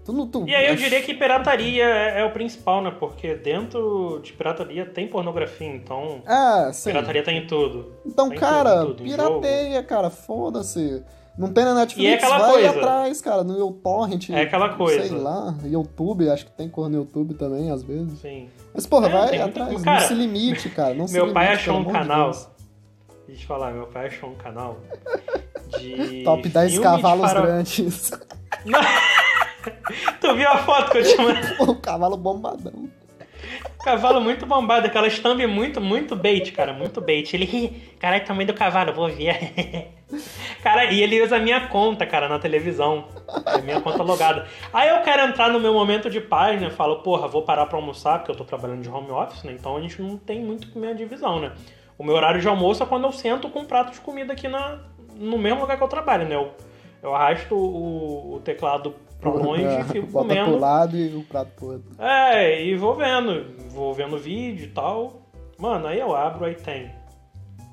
Tu não. Tu,
E aí eu diria que pirataria é, é o principal, né? Porque dentro de pirataria tem pornografia, então.
É, sim.
Pirataria tem tudo.
Então,
Tem
cara,
tudo, tudo,
pirateia, cara, foda-se. Não tem na Netflix,
E é aquela
vai
coisa.
atrás, cara, no YouTorrent.
É aquela coisa.
Sei lá, YouTube, acho que tem cor no YouTube também, às vezes.
Sim.
Mas, porra,
É,
vai atrás,
cara,
não se limite, cara, não [laughs] se
Meu pai
limite,
achou
pelo
um
de
canal.
Deus.
Deixa eu falar, meu pai achou um canal [laughs] de.
Top 10
filme de
cavalos grandes. [laughs] [laughs]
Tu viu a foto que eu te mandei?
o [laughs] cavalo bombadão.
Cavalo muito bombado, aquela thumb muito, muito bait, cara, muito bait. Ele, "Ih, caralho, tamanho do cavalo, vou ver. [laughs] cara, e ele usa a minha conta, cara, na televisão. É minha conta logada. Aí eu quero entrar no meu momento de paz, né? Falo, porra, vou parar pra almoçar, porque eu tô trabalhando de home office, né? Então a gente não tem muito minha divisão, né? O meu horário de almoço é quando eu sento com um prato de comida aqui na, no mesmo lugar que eu trabalho, né? Eu, eu arrasto o, o teclado pra longe e fico
É, Bota
comendo.
pro lado e o prato pro outro.
É, e vou vendo, vou vendo vídeo e tal. Mano, aí eu abro, aí tem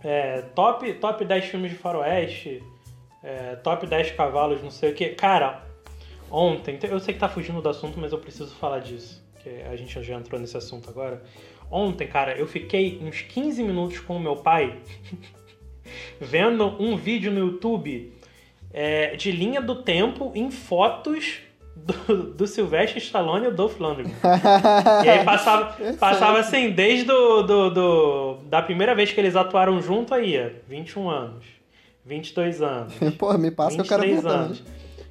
é, top, top 10 filmes de faroeste, é, top 10 cavalos, não sei o que. Cara, ontem, eu sei que tá fugindo do assunto, mas eu preciso falar disso, que a gente já entrou nesse assunto agora. Ontem, cara, eu fiquei uns 15 minutos com o meu pai [laughs] vendo um vídeo no YouTube é, de linha do tempo em fotos do, do Sylvester Stallone e o Dolph Lundgren. E aí passava, [laughs] passava assim, desde do, do, do- da primeira vez que eles atuaram junto aí, ó, 21 anos, 22 anos, [laughs]
Porra, me passa que eu quero ver
23
também.
anos.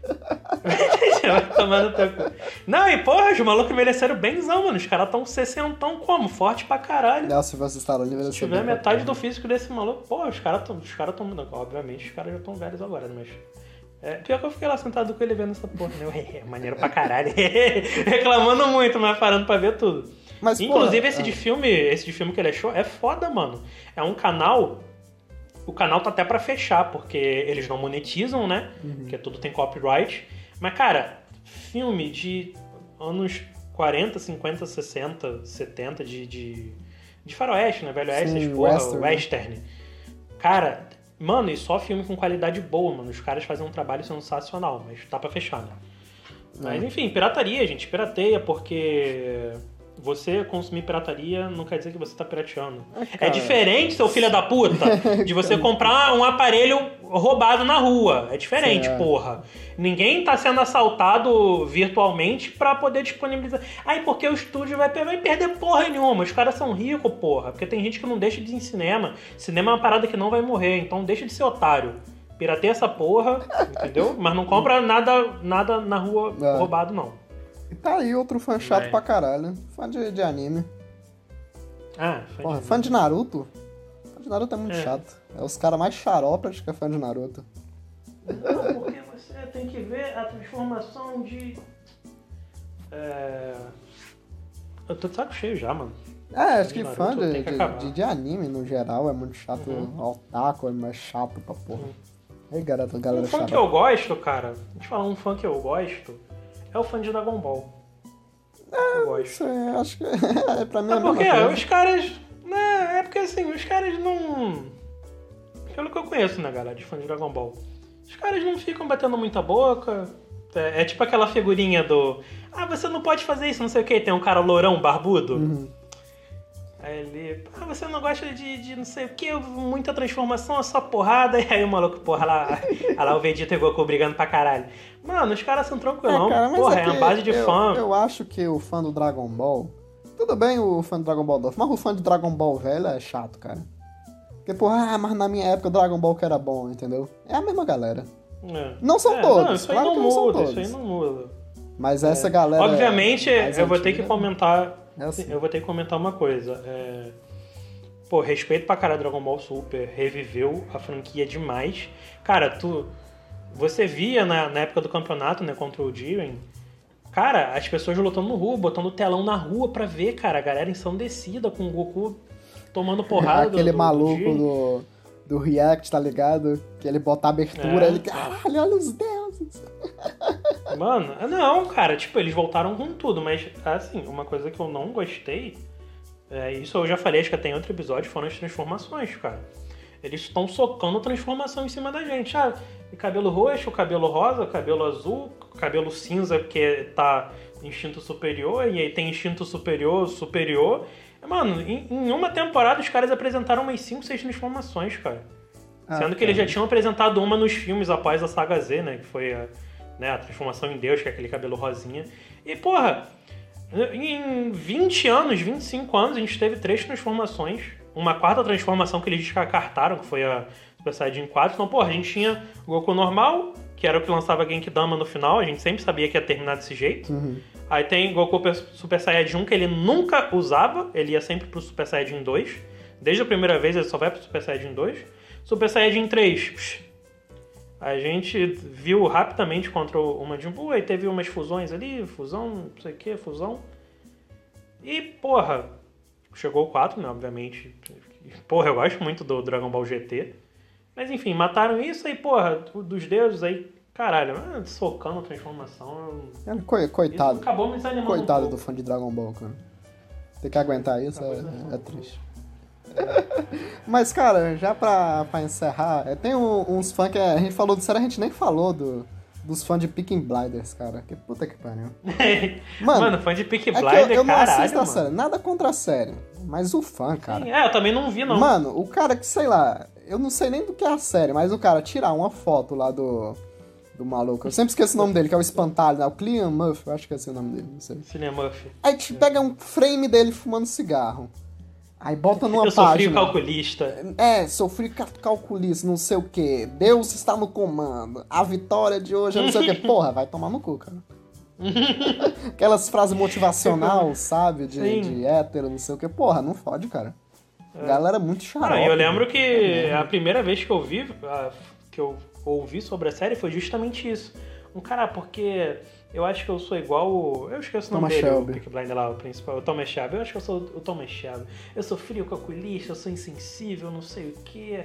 [laughs] Vai tomar no teu cu. Não, e porra, os malucos envelheceram benzão, mano. Os caras tão sessentão como? Forte pra caralho.
Não, se você ali, vai
Se tiver
bem
metade do físico desse maluco, pô, os caras tão. Os caras tão. Obviamente, os caras já estão velhos agora, né? Mas. É, pior que eu fiquei lá sentado com ele vendo essa porra, né? É, maneiro pra caralho. [laughs] Reclamando muito, mas parando pra ver tudo.
Mas,
Inclusive,
porra,
esse
ah.
de filme, esse de filme que ele achou é foda, mano. É um canal o canal tá até pra fechar, porque eles não monetizam, né? Porque tudo tem copyright. Mas, cara, filme de anos 40, 50, 60, 70 de, de, de faroeste, né? Velho oeste,
Sim,
porra,
western, né?
western. Cara, mano, e só filme com qualidade boa, mano. Os caras fazem um trabalho sensacional, mas tá pra fechar, né? Mas
É.
enfim, pirataria, gente. Pirateia, porque você consumir pirataria não quer dizer que você tá pirateando. É
cara.
diferente, seu filho da puta, [laughs] de você comprar um aparelho roubado na rua. É diferente, porra. Ninguém tá sendo assaltado virtualmente pra poder disponibilizar. Ai, porque o estúdio vai, vai perder porra nenhuma. Os caras são ricos, porra. Porque tem gente que não deixa de ir em cinema. Cinema é uma parada que não vai morrer, então deixa de ser otário. Pirateia essa porra, entendeu? Mas não compra nada, nada na rua
É.
roubado, não.
E tá aí outro fã chato
É.
pra caralho. Fã de, de anime.
Ah, foi
Porra,
de-
fã de Naruto? Fã de Naruto é muito
É.
chato. É os caras mais xaropas que é fã de Naruto.
Não, porque você tem que ver a transformação de. É... Eu tô de saco cheio já, mano.
É, acho que fã de,
que
de, de- de anime no geral é muito chato.
Uhum.
Otaku é mais chato pra porra. Aí, garota, galera
Um fã que eu gosto, cara, deixa eu falar um fã que eu gosto, é o fã de Dragon Ball. eu gosto.
É, acho que [laughs] é pra mim é
É porque
coisa.
os caras. Né, é porque assim, os caras não. Pelo que eu conheço, né, galera, de fã de Dragon Ball. Os caras não ficam batendo muita boca. É, é tipo aquela figurinha do. Ah, você não pode fazer isso, não sei o que. Tem um cara lourão, barbudo.
Uhum.
Aí ele. Ah, você não gosta de, de não sei o que, muita transformação, é só porrada. E [laughs] aí o maluco, porra, lá, [laughs] lá o Vegeta e o Goku brigando pra caralho. Mano, os caras são tranquilão.
É, cara,
porra,
é
é uma base de
eu,
fã.
Eu acho que o fã do Dragon Ball. Tudo bem o fã do Dragon Ball novo, mas o fã do Dragon Ball velho é chato, cara. Porque, porra, ah, mas na minha época o Dragon Ball que era bom, entendeu? É a mesma galera.
É.
Não são
É,
todos,
Não, isso
claro
não
que não são
muda,
todos.
isso aí não muda.
Mas essa galera.
Obviamente,
mais
eu vou ter que comentar.
É assim.
Eu vou ter que comentar uma coisa. É... Pô, respeito pra caralho Dragon Ball Super, reviveu a franquia demais. Cara, tu. Você via na, na época do campeonato, né, contra o Jiren, cara, as pessoas lutando no rua, botando telão na rua pra ver, cara, a galera ensandecida com o Goku tomando [laughs] porrada. do-
Aquele
do,
maluco
Jiren.
do, do React, tá ligado? Que ele bota a abertura,
É.
ele. Caralho, olha os deuses! [laughs]
Mano, não, cara, tipo, eles voltaram com tudo, mas assim, uma coisa que eu não gostei, é, isso eu já falei, acho que até em outro episódio, foram as transformações, cara. Eles estão socando transformação em cima da gente. Ah, cabelo roxo, cabelo rosa, cabelo azul, cabelo cinza, porque tá instinto superior, e aí tem instinto superior, superior. Mano, em, em uma temporada os caras apresentaram umas 5, 6 transformações, cara.
Ah,
Sendo que eles já tinham apresentado uma nos filmes após a saga Z, né? Que foi a, né, a transformação em Deus, que é aquele cabelo rosinha. E, porra, em 20 anos, 25 anos, a gente teve três transformações. Uma quarta transformação que eles descartaram, que foi a Super Saiyajin 4. Então, porra, a gente tinha o Goku normal, que era o que lançava Genkidama no final. A gente sempre sabia que ia terminar desse jeito.
Uhum.
Aí tem Goku Super Saiyajin 1, que ele nunca usava, ele ia sempre pro Super Saiyajin 2. Desde a primeira vez ele só vai pro Super Saiyajin 2. Super Saiyajin 3, psh, a gente viu rapidamente contra o Majin Buu, aí teve umas fusões ali, fusão, não sei o que, fusão. E, porra, chegou o 4, né, obviamente. Porra, eu gosto muito do Dragon Ball GT. Mas enfim, mataram isso aí, porra, dos deuses aí, caralho, socando a transformação.
É, Coitado.
acabou me desanimando. um
Coitado do
pouco.
fã de Dragon Ball, cara. Ter que aguentar isso é,
é.
é triste. Mas, cara, já pra, pra encerrar, é, tem um- uns fãs que a gente falou do sério, a gente nem falou do, dos fãs de Picking Blinders, cara. Que puta que pariu. [laughs]
Mano,
Mano,
fã de Peak
é que
Blinder,
eu, eu não
caralho,
assisto a série, nada contra a série. Mas o fã, cara.
Sim, É, eu também não vi, não.
Mano, o cara que, sei lá, eu não sei nem do que é a série, mas o cara tirar uma foto lá do. Do maluco. Eu sempre esqueço o nome dele, que é o espantalho, né? O Clean Murphy, eu acho que é esse o nome dele, não sei.
Cinema Murphy.
Aí te pega um frame dele fumando cigarro. Aí bota numa
Eu sou frio
página.
calculista.
É, sofri ca- calculista, não sei o que. Deus está no comando. A vitória de hoje é não sei o que. [laughs] Porra, vai tomar no cu, cara. [laughs] Aquelas frases motivacional, [laughs] sabe? De,
Sim.
de hétero, não sei o que. Porra, não fode, cara. Galera muito chata.
Ah, eu lembro que a primeira vez que eu vi, que eu ouvi sobre a série foi justamente isso. Um cara, porque eu acho que eu sou igual. o- Eu esqueço o nome
Thomas
dele,
Shelby.
o Peaky Blinder lá, o principal, o Thomas Shelby. Eu acho que eu sou o Thomas Shelby. Eu sou frio calculista, eu sou insensível, não sei o quê.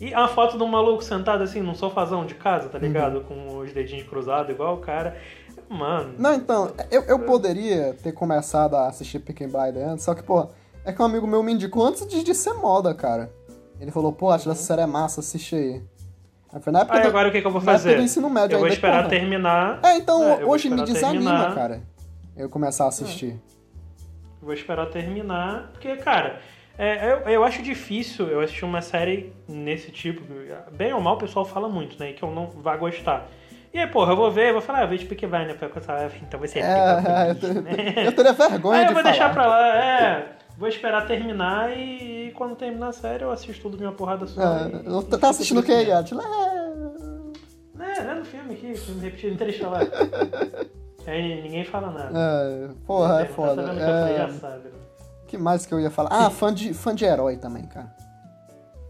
E a foto de um maluco sentado assim num sofazão de casa, tá
Uhum.
ligado? Com os dedinhos cruzados, igual o cara. Mano.
Não, então, eu, eu poderia ter começado a assistir Peaky Blinder antes, só que, pô, é que um amigo meu me indicou antes de, de ser moda, cara. Ele falou, pô, acho que essa série é massa, assiste aí. Aí foi na época,
Aí
do,
agora o que, que eu vou fazer?
do ensino médio
Eu vou esperar
porra.
terminar.
É, então,
É,
hoje me desanima,
terminar.
cara. Eu começar a assistir.
Vou esperar terminar, porque, cara, é, eu, eu acho difícil eu assistir uma série nesse tipo. Bem ou mal, o pessoal fala muito, né? Que eu não vá gostar. E aí, porra, eu vou ver, eu vou falar, ah, vejo Peaky Blinder, pra pensar, então vai ser
É, [laughs] eu, te-
Blinder.
eu teria vergonha
Aí
de
eu vou
falar.
deixar pra lá, é. Vou esperar terminar e, quando terminar a série eu assisto tudo de uma porrada só.
É,
e- e
tá assistindo o que aí. Atila? É,
vendo filme aqui, filme repetido, interestelar. [laughs] Aí ninguém fala nada.
é, porra, é
Tá
foda.
que falei,
É,
já sabe. né?
que mais que eu ia falar? Ah, fã de, fã de herói também, cara.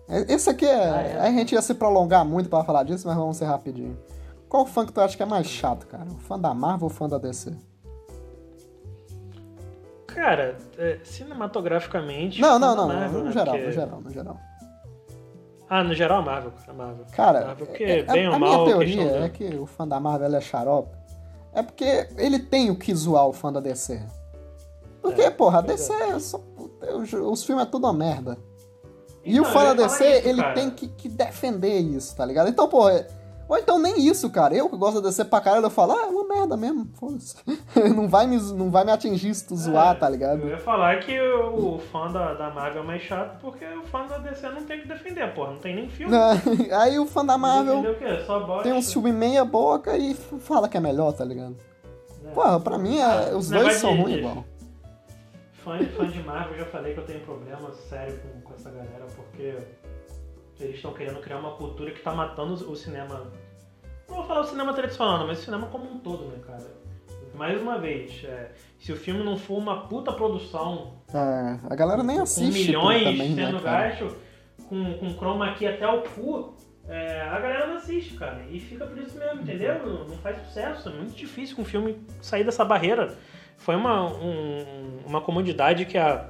É, Esse aqui é.
Ah, é?
A gente ia se prolongar muito pra falar disso, mas vamos ser rapidinho. Qual fã que tu acha que é mais chato, cara? O fã da Marvel ou o fã da DC?
Cara, é, cinematograficamente.
Não, não, não,
Marvel,
no
né?
geral,
Porque-
no geral, no geral.
Ah, no geral, Marvel, cara, Marvel.
Cara,
Marvel, porque,
é-
bem
a,
ou
a
mal,
minha teoria
da-
é que o fã da Marvel é xarope. É porque ele tem o que zoar o fã da DC. Porque,
É,
porra, a DC é só. Os, os filmes é tudo uma merda. E
Então,
o fã da DC,
isso,
ele
cara.
tem que, que defender isso, tá ligado? Então, porra. Ou então nem isso, cara. Eu que gosto da DC pra caralho, eu falo, ah, é uma merda mesmo, foda-se. [laughs] não, vai me, não vai me atingir se tu zoar, tá ligado?
Eu ia falar que o, fã da, da Marvel é mais chato porque o fã da DC não tem que defender, porra. Não tem nem filme. [laughs]
Aí o fã da Marvel tem um filme meia boca e fala que é melhor, tá ligado?
né?
Porra, pra mim, é- os
Esse
dois são
de-
ruins
de-
igual.
Fã, fã de Marvel, eu já falei que eu tenho problema sério com, com essa galera, porque eles estão querendo criar uma cultura que tá matando o cinema. Não vou falar o cinema tradicional, não, mas o cinema como um todo, né, cara? Mais uma vez, é, se o filme não for uma puta produção,
É, a galera nem
com
assiste
milhões
também, né,
sendo
cara?
gasto, com, com chroma key até o cu, é, a galera não assiste, cara. E fica por isso mesmo, entendeu? Não, não faz sucesso. É muito difícil com um filme sair dessa barreira. Foi uma, um- uma comodidade que a,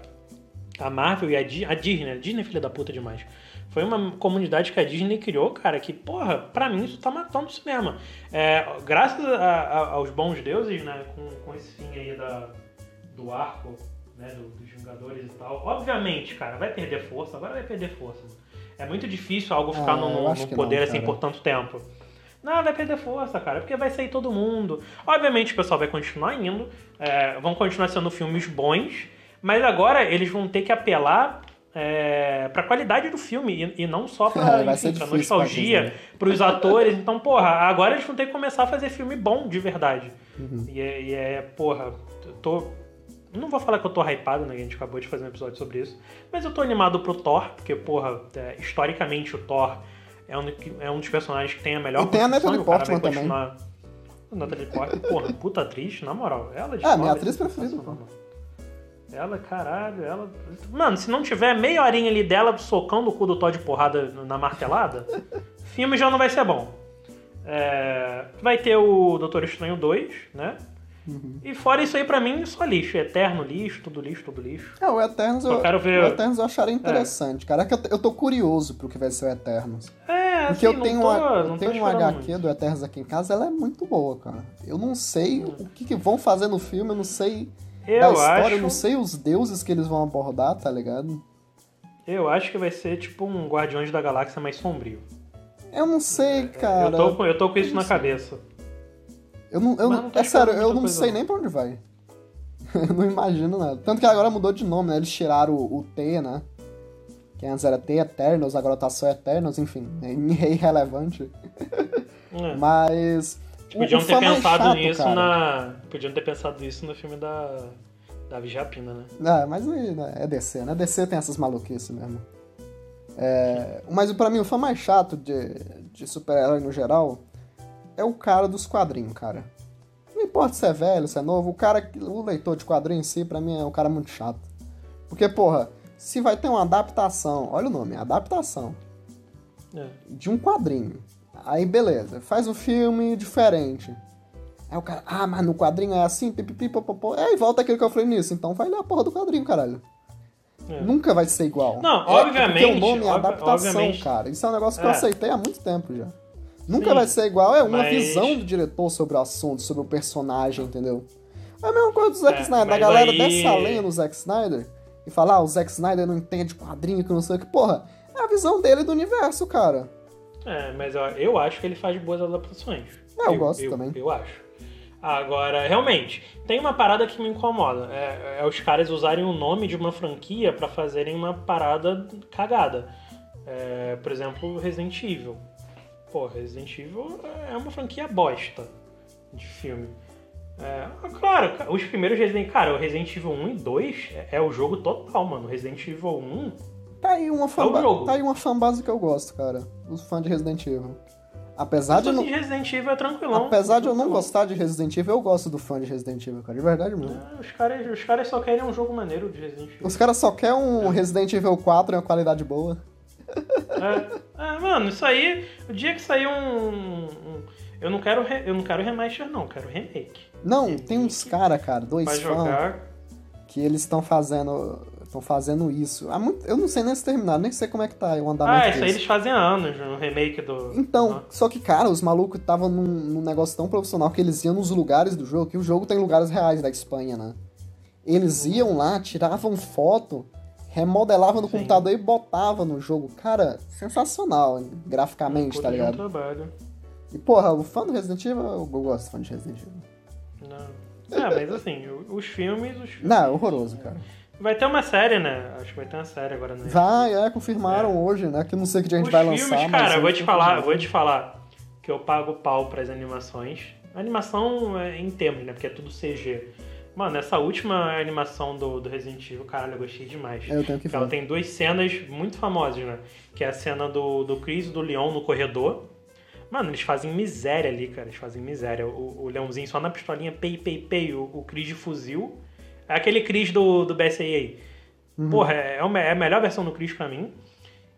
a Marvel e a, Di- a Disney, né? a Disney é filha da puta demais. Foi uma comunidade que a Disney criou, cara, que, porra, pra mim isso tá matando o cinema. É, graças a- a- aos bons deuses, né, com, com esse fim aí da, do arco, né, do- dos Vingadores e tal, obviamente, cara, vai perder força, agora vai perder força. É muito difícil algo ficar
Ah,
no, no- poder
não,
assim por tanto tempo. Não, vai perder força, cara, porque vai sair todo mundo. Obviamente o pessoal vai continuar indo, é, vão continuar sendo filmes bons, mas agora eles vão ter que apelar é, pra qualidade do filme e, e não só pra, [laughs]
É, difícil
nostalgia,
Disney. [laughs]
pros atores. Então, porra, agora eles vão ter que começar a fazer filme bom de verdade.
Uhum.
E, é, e é, porra, eu tô. Não vou falar que eu tô hypado, né? A gente acabou de fazer um episódio sobre isso. Mas eu tô animado pro Thor, porque, porra, é, historicamente o Thor é um, é um dos personagens que tem a melhor
E tem a Natalie Portman também.
continuar- A Natalie Portman, porra, puta atriz, na moral. Ela de
Ah,
fora
minha atriz preferida,
mano. Ela, caralho, ela. Mano, se não tiver meia horinha ali dela socando o cu do Thor de porrada na martelada, [laughs] filme já não vai ser bom. É, vai ter o Doutor Estranho 2, né?
Uhum.
E fora isso aí, pra mim, só lixo. Eterno lixo, tudo lixo, tudo lixo.
É, o Eternos, eu,
quero ver-
o Eternos eu acharia interessante, cara. É que eu, eu tô curioso pro que vai ser o Eternos.
É,
Porque
assim,
eu tenho,
não tô,
uma, eu tenho um
esperando
HQ
muito.
do Eternos aqui em casa, ela é muito boa, cara. Eu não sei o que, que vão fazer no filme, eu não sei
Eu
da história,
acho,
eu não sei os deuses que eles vão abordar, tá ligado?
eu acho que vai ser tipo um Guardiões da Galáxia mais sombrio.
Eu não sei, cara.
eu, tô com, eu tô com isso na cabeça.
Eu não, eu não- é sério, eu não sei nem pra onde vai. [laughs] eu não imagino nada. Tanto que agora mudou de nome, né? Eles tiraram o, o T, né? Que antes era T Eternos, agora tá só Eternos, enfim. É [laughs] irrelevante.
É.
Mas.
Podiam ter pensado
chato,
nisso
cara-
na. Podiam ter pensado nisso no filme da. Da Vijapina, né?
Ah, mas né, é DC, né? DC tem essas maluquices mesmo. É, mas pra mim, o fã mais chato de, de super-herói no geral é o cara dos quadrinhos, cara. Não importa se é velho, se é novo, o cara, o leitor de quadrinho em si, pra mim, é um cara muito chato. Porque, porra, se vai ter uma adaptação, olha o nome, adaptação,
É.
de um quadrinho. Aí, beleza, faz um filme diferente. Aí o cara, ah, mas no quadrinho é assim, pipipi, popopó. Aí volta aquilo que eu falei nisso. Então vai ler a porra do quadrinho, caralho.
É.
Nunca vai ser igual.
Não,
É, Porque
obviamente,
o nome é adaptação,
obviamente.
cara. Isso é um negócio que eu
É.
aceitei há muito tempo já. Nunca
Sim,
vai ser igual, é uma
mas-
visão do diretor sobre o assunto, sobre o personagem, entendeu? É a mesma coisa do Zack
É,
Snyder. A galera
aí-
dessa lenha no Zack Snyder e falar, ah, o Zack Snyder não entende quadrinho, que não sei o que. Porra, é a visão dele do universo, cara.
É, mas eu, eu acho que ele faz boas adaptações.
É, eu gosto também.
Eu acho. Agora, realmente, tem uma parada que me incomoda. É, é os caras usarem o nome de uma franquia pra fazerem uma parada cagada. É, por exemplo, Resident Evil. Pô, Resident Evil é uma franquia bosta de filme. É, claro, os primeiros Resident Cara, o Resident Evil 1 e 2 é, é o jogo total, mano. Resident Evil 1
Tá aí uma
É
fanbase,
jogo.
tá aí uma fanbase que eu gosto, cara. Os fãs de Resident Evil. Apesar de, não,
assim, Resident Evil é tranquilão.
apesar de eu não gostar de Resident Evil, eu gosto do fã de Resident Evil, cara. De verdade mesmo.
É, os, caras, os caras só querem um jogo maneiro de Resident Evil.
Os caras só querem um Resident Evil 4 em uma qualidade boa.
É, é, mano, isso aí, o dia que sair um. um- eu não quero re- eu não quero remaster, não, quero remake.
Não, tem uns caras, cara, dois fãs, que eles estão fazendo. Estão fazendo isso. Há muito- eu não sei nem se terminaram, nem sei como é que tá o andamento
Ah, isso aí eles fazem há anos, no remake do.
Então,
do-
só que, cara, os malucos estavam num, num negócio tão profissional que eles iam nos lugares do jogo, que o jogo tem lugares reais da Espanha, né? Eles
Uhum.
iam lá, tiravam foto, remodelavam no
Sim.
computador e botavam no jogo. Cara, sensacional, hein, graficamente, tá
de um
ligado?
trabalho.
E, porra, o fã do Resident Evil, eu gosto do fã de Resident Evil.
Não. É, mas assim, os filmes, os filmes.
Não, é horroroso, cara.
Vai ter uma série, né? Acho que vai ter uma série agora, né?
Vai, é, confirmaram hoje, né? Que eu não sei que dia a gente
Os
vai
filmes,
lançar, mas...
cara, eu
hoje
vou te falar, eu vou te falar que eu pago pau pras animações. A animação é em termos, né? Porque é tudo CG. Mano, essa última animação do, do Resident Evil, caralho, eu gostei demais.
Eu tenho que
Ela
ver.
tem duas cenas muito famosas, né? Que é a cena do, do Chris e do Leon no corredor. Mano, eles fazem miséria ali, cara. Eles fazem miséria. O, o Leãozinho só na pistolinha, pei, pei, pei. O, o Chris de fuzil. É aquele Chris do, do BSAA.
Uhum.
Porra, é, uma- é a melhor versão do Chris pra mim.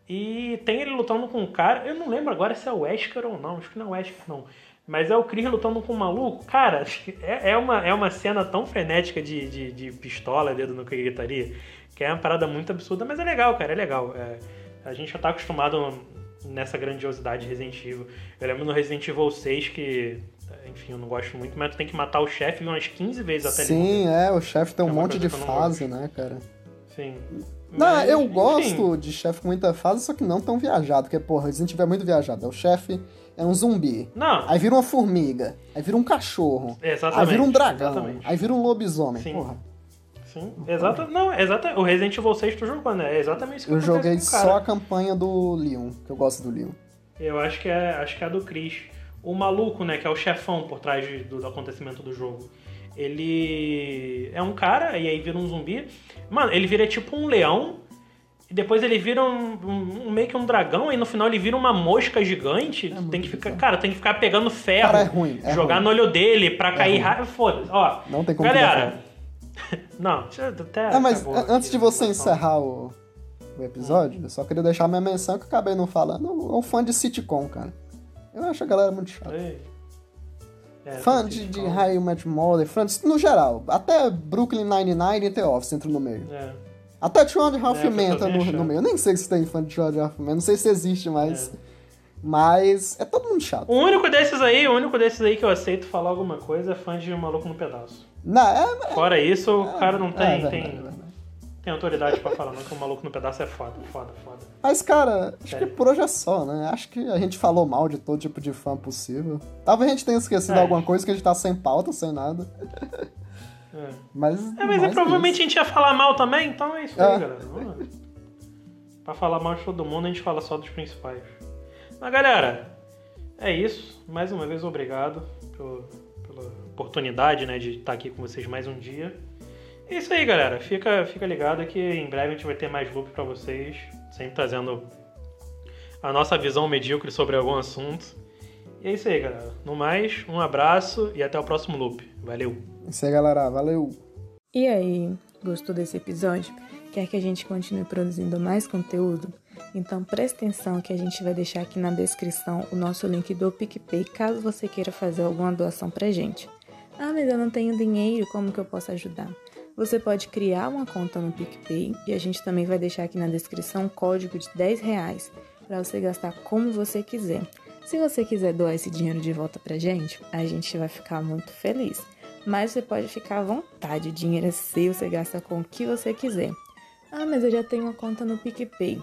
E tem ele lutando com um cara. Eu não lembro agora se é o Wesker ou não. Acho que não é o Wesker, não. Mas é o Chris lutando com um maluco. Cara, [laughs] é, é, uma, é uma cena tão frenética de, de, de pistola, dedo no que gritaria, que é uma parada muito absurda, mas é legal, cara, é legal. É, a gente já tá acostumado nessa grandiosidade de Resident Evil. Eu lembro no Resident Evil 6 que, enfim, eu não gosto muito, mas tu tem que matar o chefe umas 15 vezes até ele morrer.
Sim, é, o chefe tem um
É
monte de
não
fase, né, cara?
Sim.
Não,
Mas,
eu
enfim,
gosto de chefe com muita fase, só que não tão viajado, porque, porra, Resident Evil é muito viajado. É o chefe é um zumbi,
Não,
aí vira uma formiga, aí vira um cachorro,
exatamente.
aí vira um dragão,
Exatamente.
aí vira um lobisomem,
Sim.
porra.
Sim, exata, não, exata, o Resident Evil 6 tu jogou, né? É exatamente isso que
Eu joguei só a campanha do Leon, que eu gosto do Leon.
Eu acho que é, acho que é a do Chris. O maluco, né, que é o chefão por trás de- do, do acontecimento do jogo. Ele é um cara e aí vira um zumbi. Mano, ele vira tipo um leão e depois ele vira um, um- um- meio que um dragão e no final ele vira uma mosca gigante.
É
tem que ficar, cara, tem que ficar pegando ferro,
Cara, é ruim, é
jogar
ruim.
no olho dele pra cair
ruim.
raio, foda-se. Ó,
Não tem como
galera. [laughs] Não, até
Ah, mas antes de você encerrar o, o episódio, eu só queria deixar minha menção que eu acabei não falando. Eu um fã de sitcom, cara. Eu acho a galera muito chata.
Ei. É,
fã de, de. High Match Mother, fã de, no geral. Até Brooklyn Nine-Nine e The Office entram no meio.
É.
Até Two and a Half
É,
entra no,
é
no meio. Eu nem sei se tem fã de Two and a Half Men, não sei se existe, mas...
É.
Mas é todo mundo chato.
O único desses aí, o único desses aí que eu aceito falar alguma coisa é fã de Maluco no Pedaço.
Não, é,
Fora isso, o cara não
é
tem, tem,
é.
Tem autoridade pra falar, não, que o Maluco no Pedaço é foda, foda, foda.
Mas, cara, acho que
Sério.
por hoje é só, né? Acho que a gente falou mal de todo tipo de fã possível. Talvez a gente tenha esquecido
É.
alguma coisa que a gente tá sem pauta, sem nada.
É,
Mas.
É, mas é, provavelmente a gente ia falar mal também, então é isso
É.
aí, galera. Vamos lá. Pra falar mal de todo mundo, a gente fala só dos principais. Mas, galera, é isso. Mais uma vez, obrigado pelo- pela oportunidade, né, de estar aqui com vocês mais um dia. É isso aí, galera. Fica, fica ligado que em breve a gente vai ter mais loop pra vocês, sempre trazendo a nossa visão medíocre sobre algum assunto. E é isso aí, galera. No mais, um abraço e até o próximo loop. Valeu!
Isso aí, galera. Valeu.
E aí, gostou desse episódio? Quer que a gente continue produzindo mais conteúdo? Então preste atenção que a gente vai deixar aqui na descrição o nosso link do PicPay caso você queira fazer alguma doação pra gente. Ah, mas eu não tenho dinheiro, como que eu posso ajudar? Você pode criar uma conta no PicPay e a gente também vai deixar aqui na descrição um código de 10 reais para você gastar como você quiser. Se você quiser doar esse dinheiro de volta pra gente, a gente vai ficar muito feliz. Mas você pode ficar à vontade, o dinheiro é seu, você gasta com o que você quiser. Ah, mas eu já tenho uma conta no PicPay.